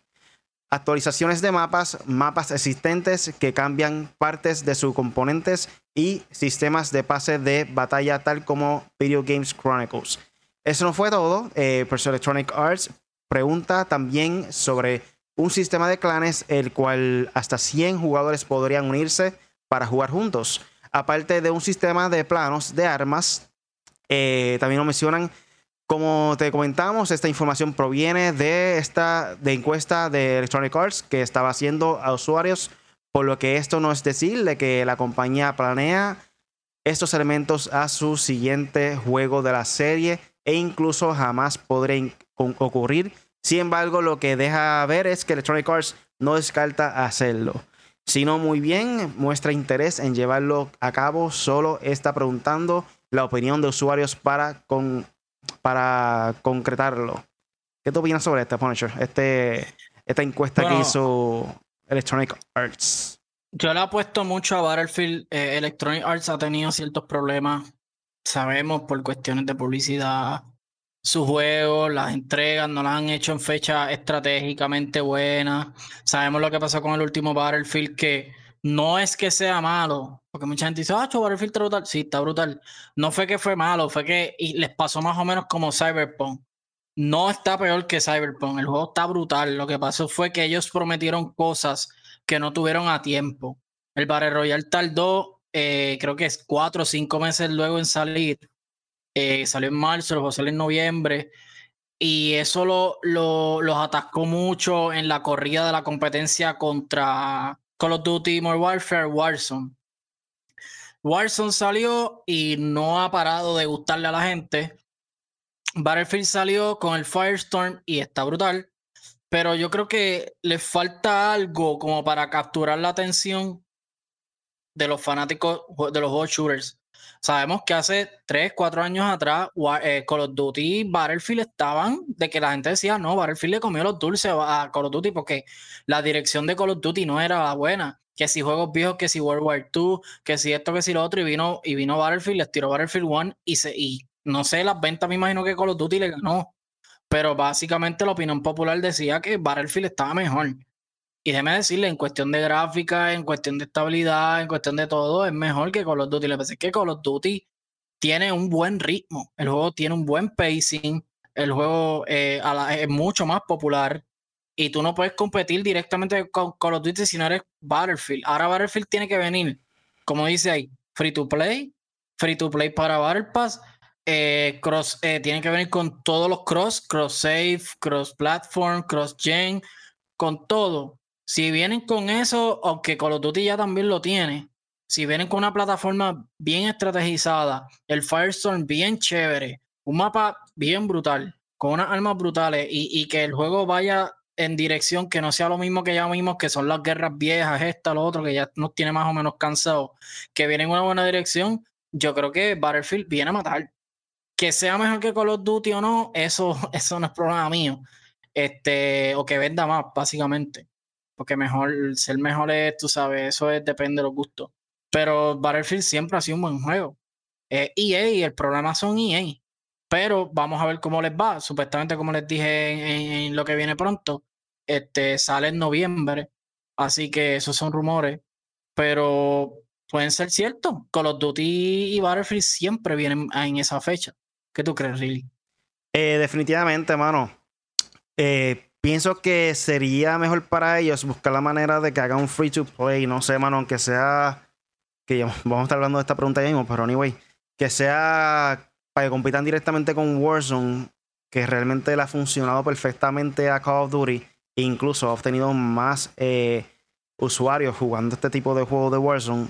Actualizaciones de mapas, mapas existentes que cambian partes de sus componentes y sistemas de pase de batalla tal como Video Games Chronicles. Eso no fue todo. Eh, Electronic Arts pregunta también sobre un sistema de clanes el cual hasta 100 jugadores podrían unirse para jugar juntos. Aparte de un sistema de planos de armas, eh, también lo mencionan como te comentamos, esta información proviene de esta de encuesta de Electronic Arts que estaba haciendo a usuarios, por lo que esto no es decir que la compañía planea estos elementos a su siguiente juego de la serie e incluso jamás podría ocurrir. Sin embargo, lo que deja ver es que Electronic Arts no descarta hacerlo, sino muy bien muestra interés en llevarlo a cabo, solo está preguntando la opinión de usuarios para con para concretarlo. ¿Qué tú opinas sobre este, Punisher? Este, esta encuesta que hizo Electronic Arts.
Yo le apuesto mucho a Battlefield. Eh, Electronic Arts ha tenido ciertos problemas. Sabemos por cuestiones de publicidad. Sus juegos, las entregas, no las han hecho en fecha estratégicamente buenas. Sabemos lo que pasó con el último Battlefield, que no es que sea malo, porque mucha gente dice, ah, Battlefield está brutal. Sí, está brutal. No fue que fue malo, fue que les pasó más o menos como Cyberpunk. No está peor que Cyberpunk. El juego está brutal. Lo que pasó fue que ellos prometieron cosas que no tuvieron a tiempo. El Battle Royale tardó, eh, creo que es cuatro o cinco meses luego en salir. Eh, salió en marzo, luego salió en noviembre. Y eso lo, lo, los atascó mucho en la corrida de la competencia contra Call of Duty Modern Warfare, Warzone. Warzone salió y no ha parado de gustarle a la gente. Battlefield salió con el Firestorm y está brutal. Pero yo creo que le falta algo como para capturar la atención de los fanáticos de los juegos shooters. Sabemos que hace 3, 4 años atrás eh, Call of Duty y Battlefield estaban de que la gente decía, no, Battlefield le comió los dulces a Call of Duty porque la dirección de Call of Duty no era buena. Que si juegos viejos, que si World War II, que si esto, que si lo otro, y vino, y vino Battlefield, les tiró Battlefield 1 y, se, y no sé, las ventas me imagino que Call of Duty le ganó. Pero básicamente la opinión popular decía que Battlefield estaba mejor. Y déjeme decirle, en cuestión de gráfica, en cuestión de estabilidad, en cuestión de todo, es mejor que Call of Duty. Le parece que Call of Duty tiene un buen ritmo, el juego tiene un buen pacing, el juego eh, es mucho más popular y tú no puedes competir directamente con Call of Duty si no eres Battlefield. Ahora Battlefield tiene que venir, como dice ahí, free to play, free to play para Battle Pass, eh, cross, eh, que venir con todos los cross, cross save, cross platform, cross gen, con todo. Si vienen con eso, aunque Call of Duty ya también lo tiene, si vienen con una plataforma bien estrategizada, el Firestorm bien chévere, un mapa bien brutal, con unas armas brutales y, que el juego vaya en dirección que no sea lo mismo que ya vimos, que son las guerras viejas, esta, lo otro, que ya nos tiene más o menos cansado, que viene en una buena dirección, yo creo que Battlefield viene a matar. Que sea mejor que Call of Duty o no, eso, eso no es problema mío. Este, o que venda más, básicamente. Porque mejor, ser mejor es, tú sabes, eso es, depende de los gustos. Pero Battlefield siempre ha sido un buen juego. EA, e el problema son EA. Pero vamos a ver cómo les va. Supuestamente, como les dije en, lo que viene pronto, este, sale en noviembre. Así que esos son rumores. Pero pueden ser ciertos. Call of Duty y Battlefield siempre vienen en esa fecha. ¿Qué tú crees, Riley?
Eh, definitivamente, mano. Eh, pienso que sería mejor para ellos buscar la manera de que hagan un free to play. No sé, mano, aunque sea. Que vamos a estar hablando de esta pregunta ya mismo, pero anyway. Que sea para que compitan directamente con Warzone, que realmente le ha funcionado perfectamente a Call of Duty. E incluso ha obtenido más eh, usuarios jugando este tipo de juegos de Warzone.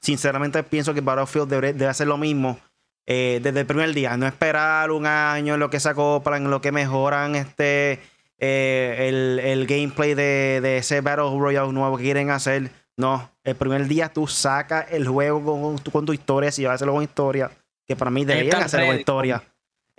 Sinceramente pienso que Battlefield debe, hacer lo mismo eh, desde el primer día. No esperar un año en lo que se acoplan, en lo que mejoran este eh, el, gameplay de, ese Battle Royale nuevo que quieren hacer. No, el primer día tú sacas el juego con, con tu historia, si vas a hacerlo con historia que para mí deberían hacer una historia.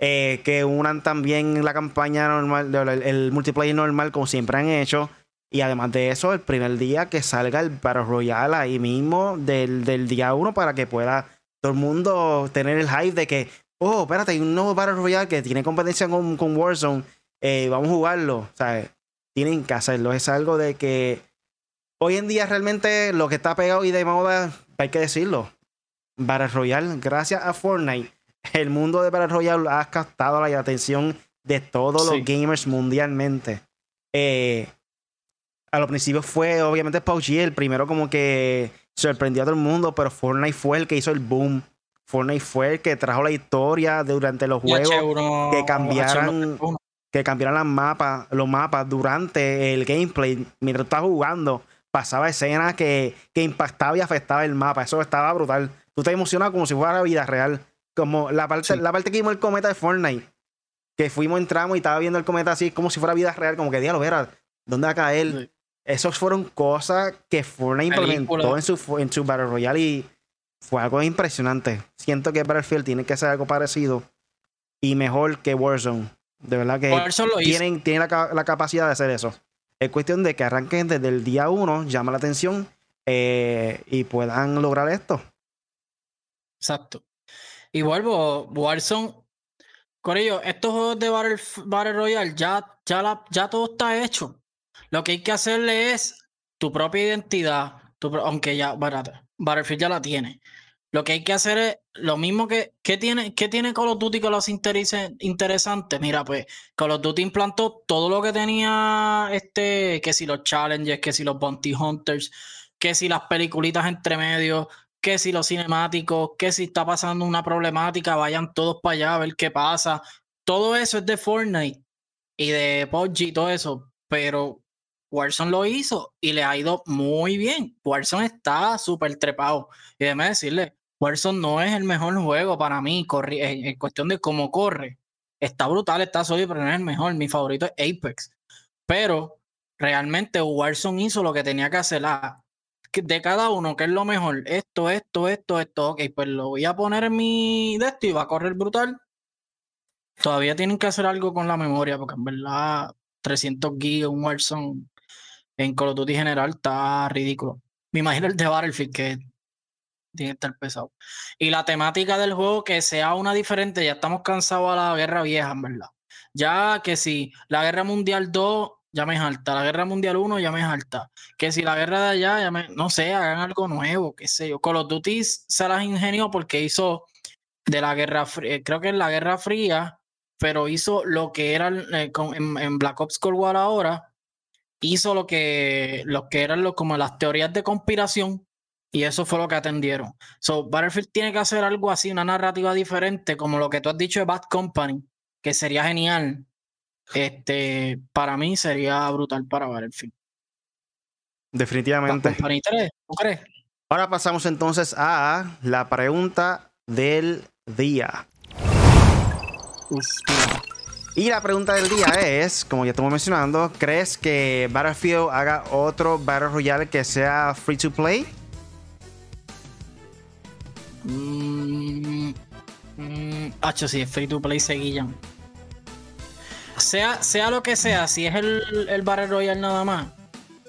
Eh, que unan también la campaña normal, el, multiplayer normal, como siempre han hecho. Y además de eso, el primer día que salga el Battle Royale ahí mismo, del, día uno, para que pueda todo el mundo tener el hype de que, oh, espérate, hay un nuevo Battle Royale que tiene competencia con, con Warzone, eh, vamos a jugarlo. ¿sabes? Tienen que hacerlo. Es algo de que hoy en día realmente lo que está pegado y de moda, hay que decirlo, Battle Royale, gracias a Fortnite, el mundo de Battle Royale ha captado la atención de todos los gamers mundialmente. Eh, a los principios fue obviamente PUBG el primero como que sorprendió a todo el mundo, pero Fortnite fue el que hizo el boom. Fortnite fue el que trajo la historia durante los juegos que cambiaran que cambiaran las mapas, los mapas durante el gameplay mientras estaba jugando. Pasaba escenas que, que impactaba y afectaba el mapa. Eso estaba brutal tú te emocionas como si fuera la vida real. Como la parte, la parte que vimos el cometa de Fortnite. Que fuimos, entramos y estaba viendo el cometa así como si fuera vida real, como que diablo, verá, ¿dónde va a caer? Esas fueron cosas que Fortnite implementó en su, en su Battle Royale y fue algo impresionante. Siento que Battlefield tiene que ser algo parecido y mejor que Warzone. De verdad que tienen, tienen la, la, capacidad de hacer eso. Es cuestión de que arranquen desde el día uno, llama la atención eh, y puedan lograr esto.
Exacto. Y vuelvo, Warzone, ello, estos juegos de Battle, Royale ya, ya, ya todo está hecho. Lo que hay que hacerle es tu propia identidad, aunque ya Battlefield ya la tiene. Lo que hay que hacer es lo mismo que, ¿qué tiene, qué tiene Call of Duty que los interese interesante? Mira, pues Call of Duty implantó todo lo que tenía este, que si los challenges, que si los bounty hunters, que si las peliculitas entre medio, que si los cinemáticos, que si está pasando una problemática, vayan todos para allá a ver qué pasa. Todo eso es de Fortnite y de PUBG y todo eso, pero Warzone lo hizo y le ha ido muy bien. Warzone está súper trepado. Y déjeme decirle, Warzone no es el mejor juego para mí en cuestión de cómo corre. Está brutal, está sólido, pero no es el mejor. Mi favorito es Apex. Pero realmente Warzone hizo lo que tenía que hacer. Ah, de cada uno, ¿qué es lo mejor? Esto, esto, esto, esto. Ok, pues lo voy a poner en mi de esto y va a correr brutal. Todavía tienen que hacer algo con la memoria, porque en verdad 300 gigas, un Warzone en Call of Duty general está ridículo. Me imagino el de Battlefield que tiene que estar pesado. Y la temática del juego que sea una diferente, ya estamos cansados a la guerra vieja, en verdad. Ya que si la guerra mundial 2 ya me alta. La guerra mundial 1 ya me alta. Que si la guerra de allá, ya me, no sé, hagan algo nuevo, qué sé yo. Call of Duty se las ingenió porque hizo de la guerra fría, eh, creo que es la guerra fría, pero hizo lo que era eh, en, Black Ops Cold War ahora, hizo lo que, lo que eran como las teorías de conspiración, Y eso fue lo que atendieron. So, Battlefield tiene que hacer algo así, una narrativa diferente, como lo que tú has dicho de Bad Company, que sería genial. Este, para mí sería brutal para Battlefield.
Definitivamente.
Bad Company 3, ¿tú crees?
Ahora pasamos entonces a la pregunta del día. Y la pregunta del día es, como ya estamos mencionando, ¿crees que Battlefield haga otro Battle Royale que sea free to play?
Mm, mm, si es free to play, seguillan. Sea, sea lo que sea, si es el, el Battle Royale nada más,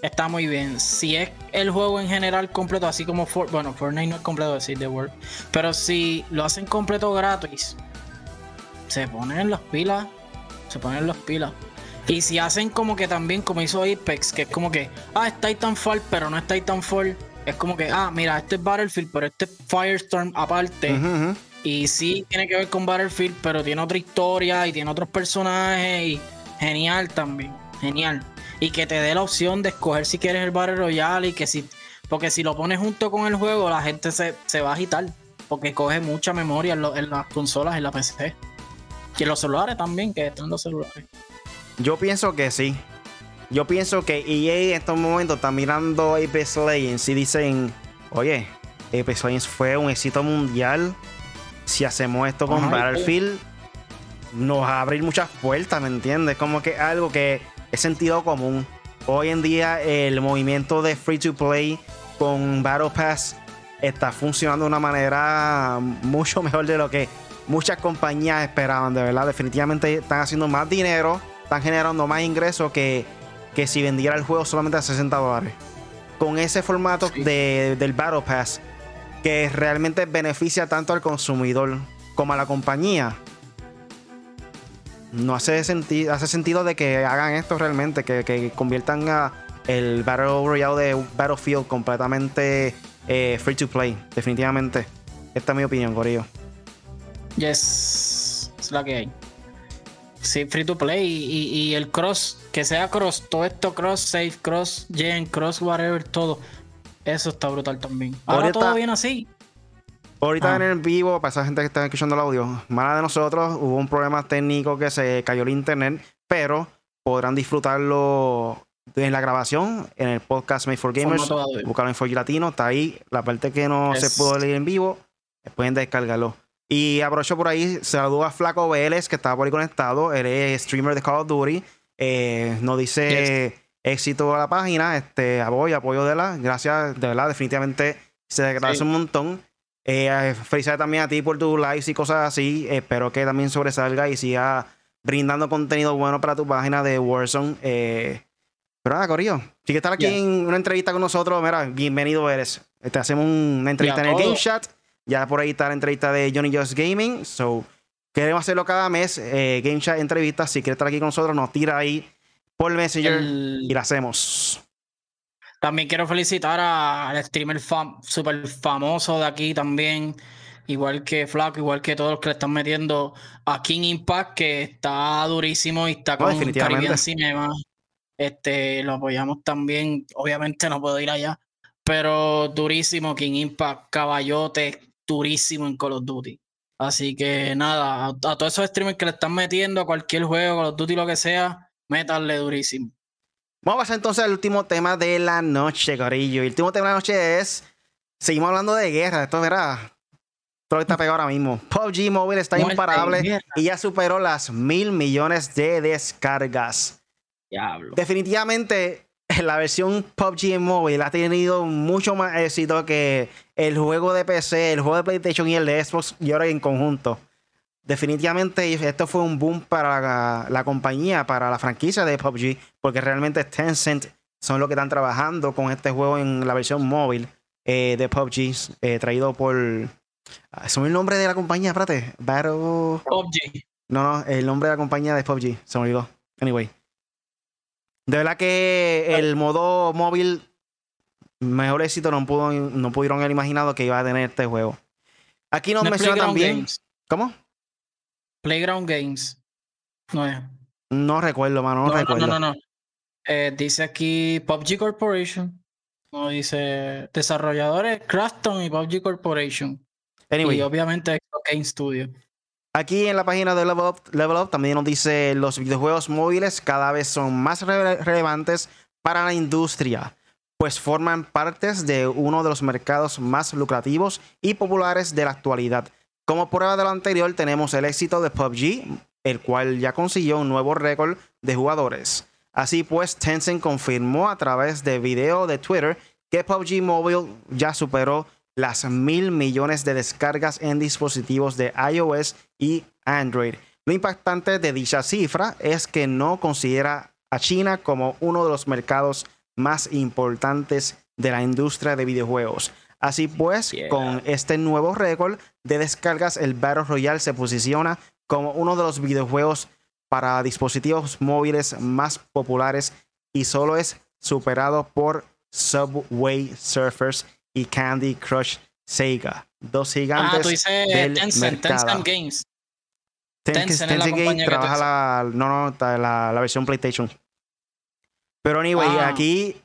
está muy bien. Si es el juego en general completo, así como For- bueno, Fortnite no es completo, decir The World, pero si lo hacen completo gratis, se ponen las pilas, se ponen las pilas. Y si hacen como que también, como hizo Apex, que es como que, ah, es Titanfall, pero no es Titanfall. Es como que, ah, mira, este es Battlefield, pero este es Firestorm aparte. Y sí tiene que ver con Battlefield, pero tiene otra historia y tiene otros personajes. Y genial también. Genial. Y que te dé la opción de escoger si quieres el Battle Royale y que si. Porque si lo pones junto con el juego, la gente se, se va a agitar. Porque coge mucha memoria en, lo- en las consolas, en la PC. Y en los celulares también, que están los celulares.
Yo pienso que sí. Yo pienso que EA en estos momentos está mirando Apex Legends y dicen, oye, Apex Legends fue un éxito mundial. Si hacemos esto con
Ajá,
Battlefield, nos va a abrir muchas puertas, ¿me entiendes? Como que algo que es sentido común. Hoy en día el movimiento de free to play con Battle Pass está funcionando de una manera mucho mejor de lo que muchas compañías esperaban, de verdad. Definitivamente están haciendo más dinero, están generando más ingresos que, que si vendiera el juego solamente a 60 dólares. Con ese formato
Sí.
de- del Battle Pass, que realmente beneficia tanto al consumidor como a la compañía. No hace, senti- hace sentido de que hagan esto realmente, que, que conviertan a el Battle Royale de Battlefield completamente eh, free to play, definitivamente. Esta es mi opinión, Corillo.
Yes, es la que hay. Sí, free to play y, y- y el cross, que sea cross, todo esto cross, safe, cross, gen, cross, whatever, todo. Eso está brutal también. Ahora
Ahorita-
todo bien así.
Ahorita
Ah.
en el vivo, para esa gente que está escuchando el audio, mala de nosotros, hubo un problema técnico que se cayó el internet, pero podrán disfrutarlo en la grabación, en el podcast Made for Gamers. Buscarlo en 4 Latino, está ahí. La parte que no
Es-
se pudo leer en vivo, pueden descargarlo. Y aprovecho por ahí, saludo a Flaco Vélez, que estaba por ahí conectado. Él es streamer de Call of Duty. Eh, nos dice éxito a la página. Este, apoyo, apoyo de la. Gracias, de verdad, definitivamente se agradece
Sí.
un montón. Eh, felicidades también a ti por tus lives y cosas así. Espero que también sobresalga y siga brindando contenido bueno para tu página de Warzone. Eh, pero nada, Corillo. Si quieres estar aquí
Yes.
en una entrevista con nosotros, mira, bienvenido eres. Te hacemos una entrevista en el Game. Chat. Ya por ahí está la entrevista de Johnny Just Gaming. So, queremos hacerlo cada mes. eh, Game Chat entrevistas. Si quieres estar aquí con nosotros, nos tira ahí por Messenger
El-
y la hacemos.
También quiero felicitar al streamer fam- super famoso de aquí también, igual que Flaco, igual que todos los que le están metiendo a King Impact, que está durísimo y está
No,
con
definitivamente.
Caribbean Cinema. Este, lo apoyamos también. Obviamente no puedo ir allá, pero durísimo King Impact, caballote, durísimo en Call of Duty. Así que nada, a, a todos esos streamers que le están metiendo a cualquier juego, Call of Duty, lo que sea, métanle durísimo.
Vamos a pasar entonces al último tema de la noche, Corillo. Y el último tema de la noche es. Seguimos hablando de guerra. Esto, verá. Todo está pegado ahora mismo. PUBG Mobile está
Muerte
imparable y ya superó las mil millones de descargas.
Diablo.
Definitivamente, la versión PUBG en móvil ha tenido mucho más éxito que el juego de PC, el juego de PlayStation y el de Xbox y ahora en conjunto. Definitivamente, esto fue un boom para la, la compañía, para la franquicia de PUBG, porque realmente Tencent son los que están trabajando con este juego en la versión móvil eh, de PUBG, eh, traído por. Ah, ¿Se me olvidó el nombre de la compañía? Espérate. Battle.
PUBG.
No, no, el nombre de la compañía de PUBG. Se me olvidó. Anyway. De verdad que el modo móvil, mejor éxito no, pudo, no pudieron haber imaginado que iba a tener este juego. Aquí nos
No
menciona también.
Games.
¿Cómo?
Playground Games. No es.
No recuerdo, mano, no,
No, no,
recuerdo.
no, no, no. Eh, dice aquí PUBG Corporation. Como dice, desarrolladores Crafton y PUBG Corporation.
Anyway,
Y obviamente Game Studio.
Aquí en la página de Level Up, también nos dice los videojuegos móviles cada vez son más rele- relevantes para la industria, pues forman partes de uno de los mercados más lucrativos y populares de la actualidad. Como prueba de lo anterior tenemos el éxito de PUBG, el cual ya consiguió un nuevo récord de jugadores. Así pues, Tencent confirmó a través de video de Twitter que PUBG Mobile ya superó las mil millones de descargas en dispositivos de iOS y Android. Lo impactante de dicha cifra es que no considera a China como uno de los mercados más importantes de la industria de videojuegos. Así pues,
Yeah.
con este nuevo récord de descargas, el Battle Royale se posiciona como uno de los videojuegos para dispositivos móviles más populares y solo es superado por Subway Surfers y Candy Crush Sega, dos
Ah,
gigantes
tú dices
del
Tencent,
mercado.
Tencent Games.
Ten-
Tencent
Tencent Game
compañía que tú
trabaja la, no, no, la, la versión PlayStation. Pero anyway,
Ah.
aquí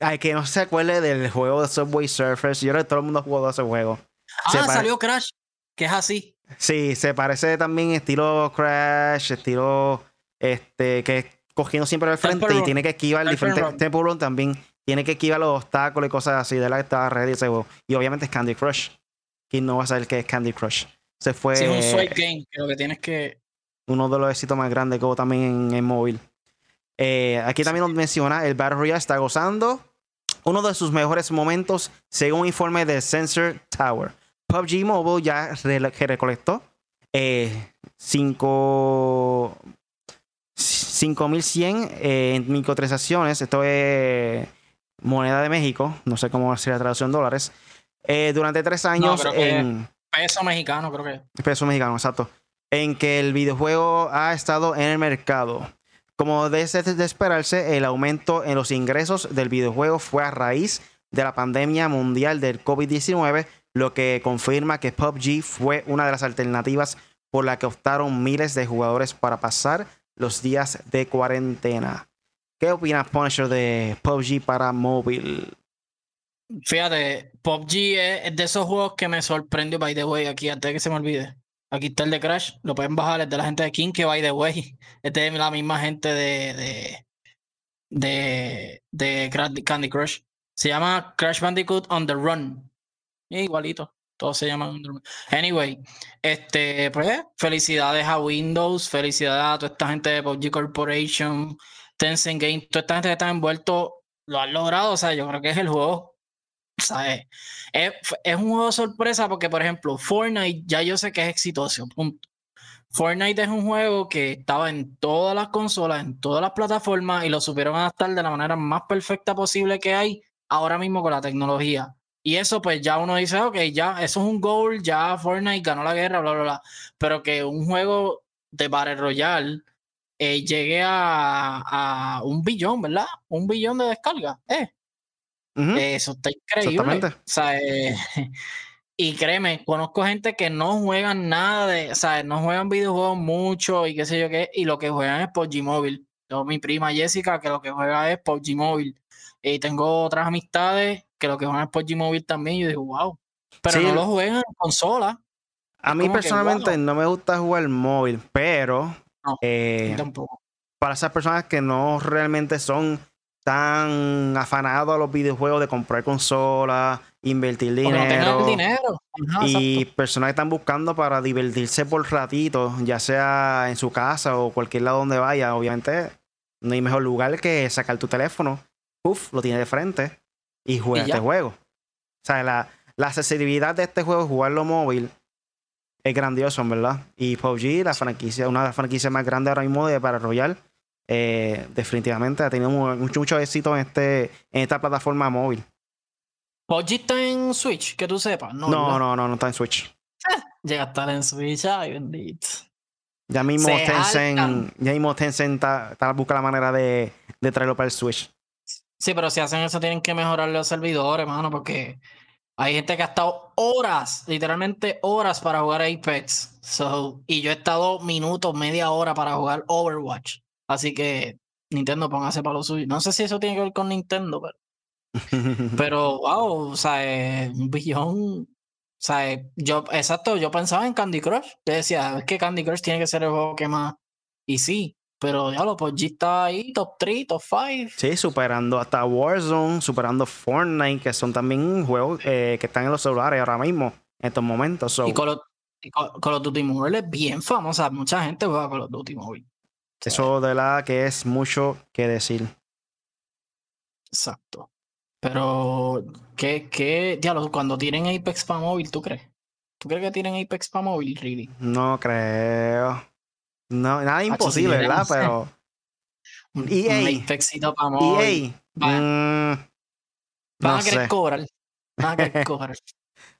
hay que no se acuerde del juego de Subway Surfers. Yo creo que todo el mundo ha jugado ese juego.
Ah, salió Crash, que es así.
Sí, se parece también estilo Crash, estilo este que es cogiendo siempre al frente
Temple
y
Run.
tiene que esquivar
Temple
diferentes. Temple Run también tiene que esquivar los obstáculos y cosas así. De la que estaba ready ese juego. Y obviamente es Candy Crush. ¿Quién no va a saber qué es Candy Crush? Se fue
Sí, es un swipe game, que lo que tienes que.
uno de los éxitos más grandes que hubo también en, en móvil. Eh, aquí también nos menciona, el Battle Royale está gozando uno de sus mejores momentos según un informe de Sensor Tower. PUBG Mobile ya re- que recolectó eh, 5 5100 eh, microtransacciones. Esto es moneda de México. No sé cómo sería la traducción dólares. eh, durante tres años en
Peso mexicano, creo que.
peso mexicano, exacto. En que el videojuego ha estado en el mercado. Como de, de esperarse, el aumento en los ingresos del videojuego fue a raíz de la pandemia mundial del COVID-19, lo que confirma que PUBG fue una de las alternativas por la que optaron miles de jugadores para pasar los días de cuarentena. ¿Qué opinas, Punisher, de PUBG para móvil?
Fíjate, PUBG es, de esos juegos que me sorprendió, by the way, aquí antes de que se me olvide. Aquí está el de Crash, lo pueden bajar, es de la gente de King, que by the way, es de la misma gente de, de, de, Candy Crush. Se llama Crash Bandicoot on the Run. Igualito, todos se llaman on the Run. Anyway, este, pues, felicidades a Windows, felicidades a toda esta gente de PUBG Corporation, Tencent Game, toda esta gente que está envuelto, lo han logrado, o sea, yo creo que es el juego ¿sabes? Es, un juego sorpresa porque, por ejemplo, Fortnite ya yo sé que es exitoso, punto. Fortnite es un juego que estaba en todas las consolas, en todas las plataformas y lo supieron adaptar de la manera más perfecta posible que hay ahora mismo con la tecnología. Y eso, pues ya uno dice, ok, ya, eso es un goal, ya Fortnite ganó la guerra, bla, bla, bla. Pero que un juego de Battle Royale eh, llegue a, a un billón, ¿verdad? Un billón de descargas, ¿eh? Eso está increíble.
Exactamente.
O sea, eh, y créeme, conozco gente que no juegan nada de, o sea, no juegan videojuegos mucho y qué sé yo qué, y lo que juegan es PUBG Mobile. Tengo mi prima Jessica que lo que juega es PUBG Mobile. Y tengo otras amistades que lo que juegan es PUBG Mobile también. Y yo digo, wow. Pero
Sí.
no lo juegan en consola.
A mí
que,
personalmente
wow.
no me gusta jugar móvil, pero
No,
eh,
Tampoco.
para esas personas que no realmente son tan afanados a los videojuegos de comprar consolas, invertir
Porque no
dinero,
dinero. Ajá,
y
exacto.
personas que están buscando para divertirse por ratito, ya sea en su casa o cualquier lado donde vaya, obviamente no hay mejor lugar que sacar tu teléfono, puff, lo tienes de frente y juega este juego. O sea, la, la accesibilidad de este juego, jugarlo móvil, es grandioso, en verdad. Y PUBG, la franquicia, una de las franquicias más grandes ahora mismo de para Royal, eh, definitivamente ha tenido mu- mucho, mucho éxito en, este, en esta plataforma móvil.
PUBG está en Switch, que tú sepas. No,
No, no, no, no está en Switch.
Llega a estar en Switch, ay, bendito.
Ya mismo
Se
Tencent, ya mismo Tencent está, está buscando la manera de, de traerlo para el Switch.
Sí, pero si hacen eso tienen que mejorar los servidores, mano, porque hay gente que ha estado horas, literalmente horas para jugar Apex. So, y yo he estado minutos, media hora para jugar Overwatch. Así que Nintendo póngase para lo suyo. No sé si eso tiene que ver con Nintendo, pero Pero, wow, o sea, un billón. O sea, yo, exacto, yo pensaba en Candy Crush. Yo decía, es que Candy Crush tiene que ser el juego que más. Y sí, pero ya lo pues G está ahí, top 3, top 5.
Sí, superando hasta Warzone, superando Fortnite, que son también juegos eh, que están en los celulares ahora mismo, en estos momentos.
Y Call of, Duty Mobile es bien famosa. Mucha gente juega Call of Duty Mobile.
Eso de la que es mucho que decir.
Exacto. Pero, ¿qué, qué diablo, cuando tienen Apex para móvil, ¿tú crees? ¿Tú crees que tienen Apex para móvil, really?
No creo. No, nada imposible, ¿verdad? Pero.
EA. Un Apexito para móvil. EA. Van, mm, a querer cobrar. Van a querer cobrar.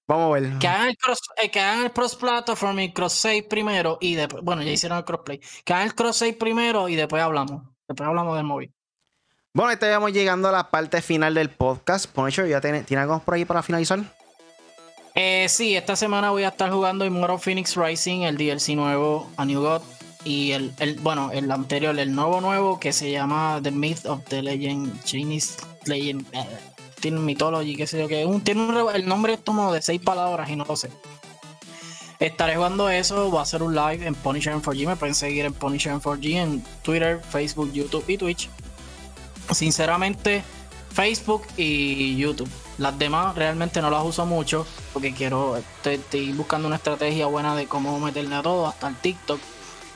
Vamos a ver.
Que hagan el cross, eh, que hagan el cross platform y cross save primero y después. Bueno, ya hicieron el crossplay. Que hagan el cross save primero y después hablamos. Después hablamos del móvil.
Bueno, estamos llegando a la parte final del podcast. Punisher, ¿ya tiene, ¿tiene algo por ahí para finalizar?
Eh, sí, esta semana voy a estar jugando Immortal Phoenix Rising, el DLC nuevo a New God. Y el, el, bueno, el anterior, el nuevo nuevo que se llama The Myth of the Legend, Chinese Legend. Eh, Mythology, qué sé yo, que un, tiene un, el nombre es como de seis palabras y no lo sé. Estaré jugando eso, voy a hacer un live en Punisher 4G, me pueden seguir en Punisher 4G en Twitter, Facebook, YouTube y Twitch. Sinceramente, Facebook y YouTube. Las demás realmente no las uso mucho porque quiero, estoy, buscando una estrategia buena de cómo meterle a todo, hasta el TikTok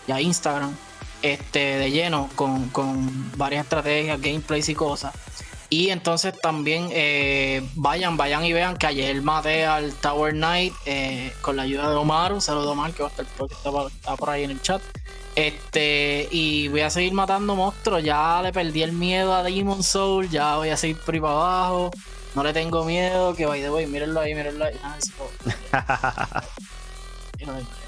y a Instagram, este, de lleno con, con varias estrategias, gameplays y cosas. Y entonces también eh, vayan, vayan y vean que ayer maté al Tower Knight eh, con la ayuda de Omar. Un saludo a Omar que va a estar está por ahí en el chat. Este, y voy a seguir matando monstruos. Ya le perdí el miedo a Demon Soul. Ya voy a seguir por ahí para abajo. No le tengo miedo. Que vaya de voy, mírenlo ahí, mírenlo ahí. Ah,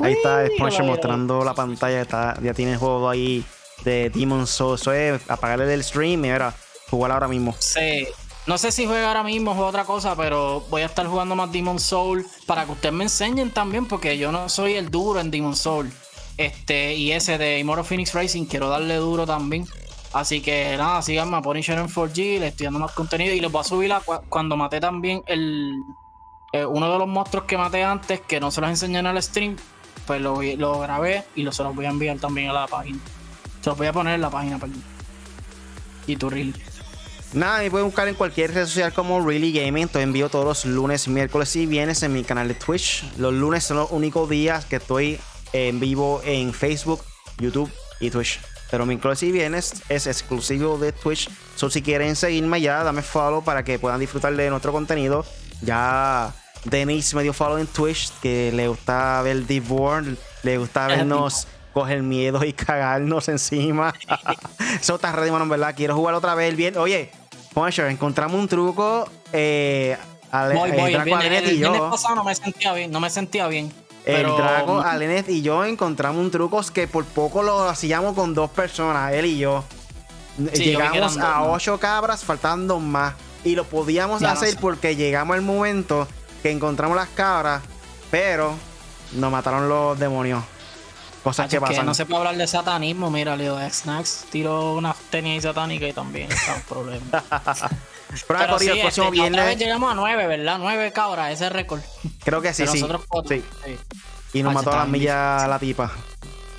ahí está Sponge mostrando la pantalla. Está, ya tiene el juego ahí de Demon Soul. Eso es apagarle el stream y ahora jugar ahora mismo.
Sí. No sé si juega ahora mismo o otra cosa, pero voy a estar jugando más Demon Soul para que ustedes me enseñen también, porque yo no soy el duro en Demon Soul. Este, y ese de Immortal Phoenix Racing quiero darle duro también. Así que nada, síganme a Punisher en 4G, le estoy dando más contenido y les voy a subir cuando maté también el eh, uno de los monstruos que maté antes, que no se los enseñé en el stream, pues lo, grabé y lo, se los voy a enviar también a la página. Se los voy a poner en la página, perdón. Y tu reel.
Nada, me pueden buscar en cualquier red social como Really Gaming. Estoy envío todos los lunes, miércoles y viernes en mi canal de Twitch. Los lunes son los únicos días que estoy en vivo en Facebook, YouTube y Twitch. Pero miércoles y viernes es exclusivo de Twitch. So, si quieren seguirme ya, dame follow para que puedan disfrutar de nuestro contenido. Ya Denise me dio follow en Twitch, que le gusta ver Deep World, le gusta vernos coger miedo y cagarnos encima. Eso está ready, mano, ¿verdad? Quiero jugar otra vez bien. Oye, Punisher, encontramos un truco. Eh,
al, voy, voy. El, el, y yo. pasado no me sentía bien, no me sentía bien.
El Draco, Alenet y yo encontramos un truco que por poco lo hacíamos con dos personas, él y yo. llegamos a ocho cabras, faltando más. Y lo podíamos hacer porque llegamos al momento que encontramos las cabras, pero nos mataron los demonios. Cosas que pasan.
no se puede hablar de satanismo. Mira, Leo Snacks tiró una tenis satánica y también está un problema. Pero, sí, el próximo este, viernes. llegamos a nueve, ¿verdad? Nueve cabras, ese récord.
Creo que sí, sí. sí. Y nos mató a la milla la tipa.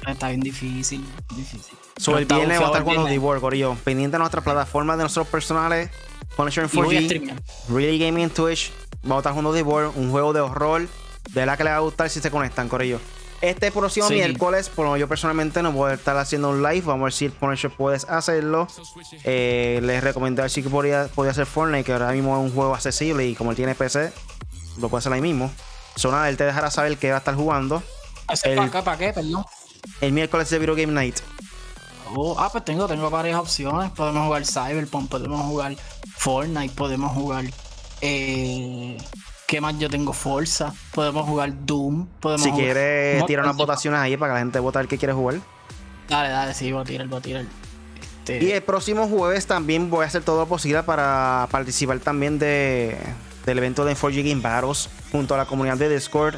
Está bien difícil, difícil.
Sobre el viernes va a estar con los D-Word, Corillo. Pendiente de nuestras plataformas de nuestros personales. Punisher en 4G. Really Gaming Twitch. Vamos a estar jugando D-Word, un juego de horror. De la que le va a gustar si se conectan, Corillo. Este próximo miércoles, por lo yo personalmente no voy a estar haciendo un live. Vamos a ver si el Punisher puedes hacerlo. Eh, les recomendé si que podía, podía hacer Fortnite, que ahora mismo es un juego accesible y como él tiene PC, lo puede hacer ahí mismo. Zona, él te dejará saber que va a estar jugando.
El, ¿Para, qué, ¿Para qué? Perdón.
El miércoles de Video Game Night.
Oh, ah, pues tengo, tengo varias opciones. Podemos jugar Cyberpunk, podemos jugar Fortnite, podemos jugar. Eh, ¿Qué más yo tengo? Forza. Podemos jugar Doom. Podemos
si quieres tirar unas votaciones ahí para que la gente vote el que quiere jugar.
Dale, dale, sí, voy a tirar, voy a tirar.
Este... Y el próximo jueves también voy a hacer todo lo posible para participar también de, del evento de 4G Game Battles junto a la comunidad de Discord.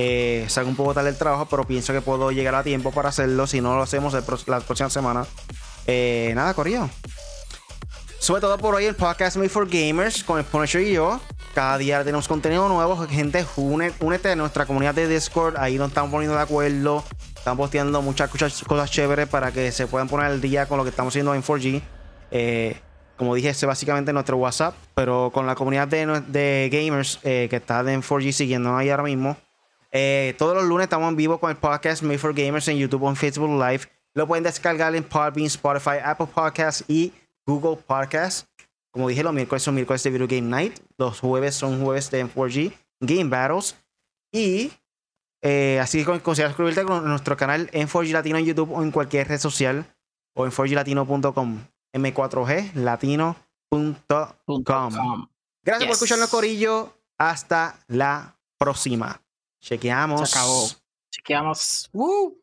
Eh, salgo un poco tarde el trabajo, pero pienso que puedo llegar a tiempo para hacerlo. Si no lo hacemos la próxima semana. Eh, nada, corrido. sobre todo por hoy el podcast Made for Gamers con el Punisher y yo. Cada día tenemos contenido nuevo. Gente, únete a nuestra comunidad de Discord. Ahí nos estamos poniendo de acuerdo. Estamos posteando muchas cosas, chéveres para que se puedan poner al día con lo que estamos haciendo en 4G. Eh, como dije, este es básicamente nuestro WhatsApp, pero con la comunidad de, gamers eh, que está en 4G siguiendo ahí ahora mismo. Eh, todos los lunes estamos en vivo con el podcast Made for Gamers en YouTube o en Facebook Live. Lo pueden descargar en Podbean, Spotify, Apple Podcasts y Google Podcasts. Como dije, los miércoles son miércoles de Video Game Night. Los jueves son jueves de 4G Game Battles. Y eh, así que considera suscribirte con nuestro canal en 4G Latino en YouTube o en cualquier red social o en 4glatino.com. M4G latino.com. Gracias por escucharnos, Corillo. Hasta la próxima. Chequeamos.
Se acabó. Chequeamos. ¡Woo!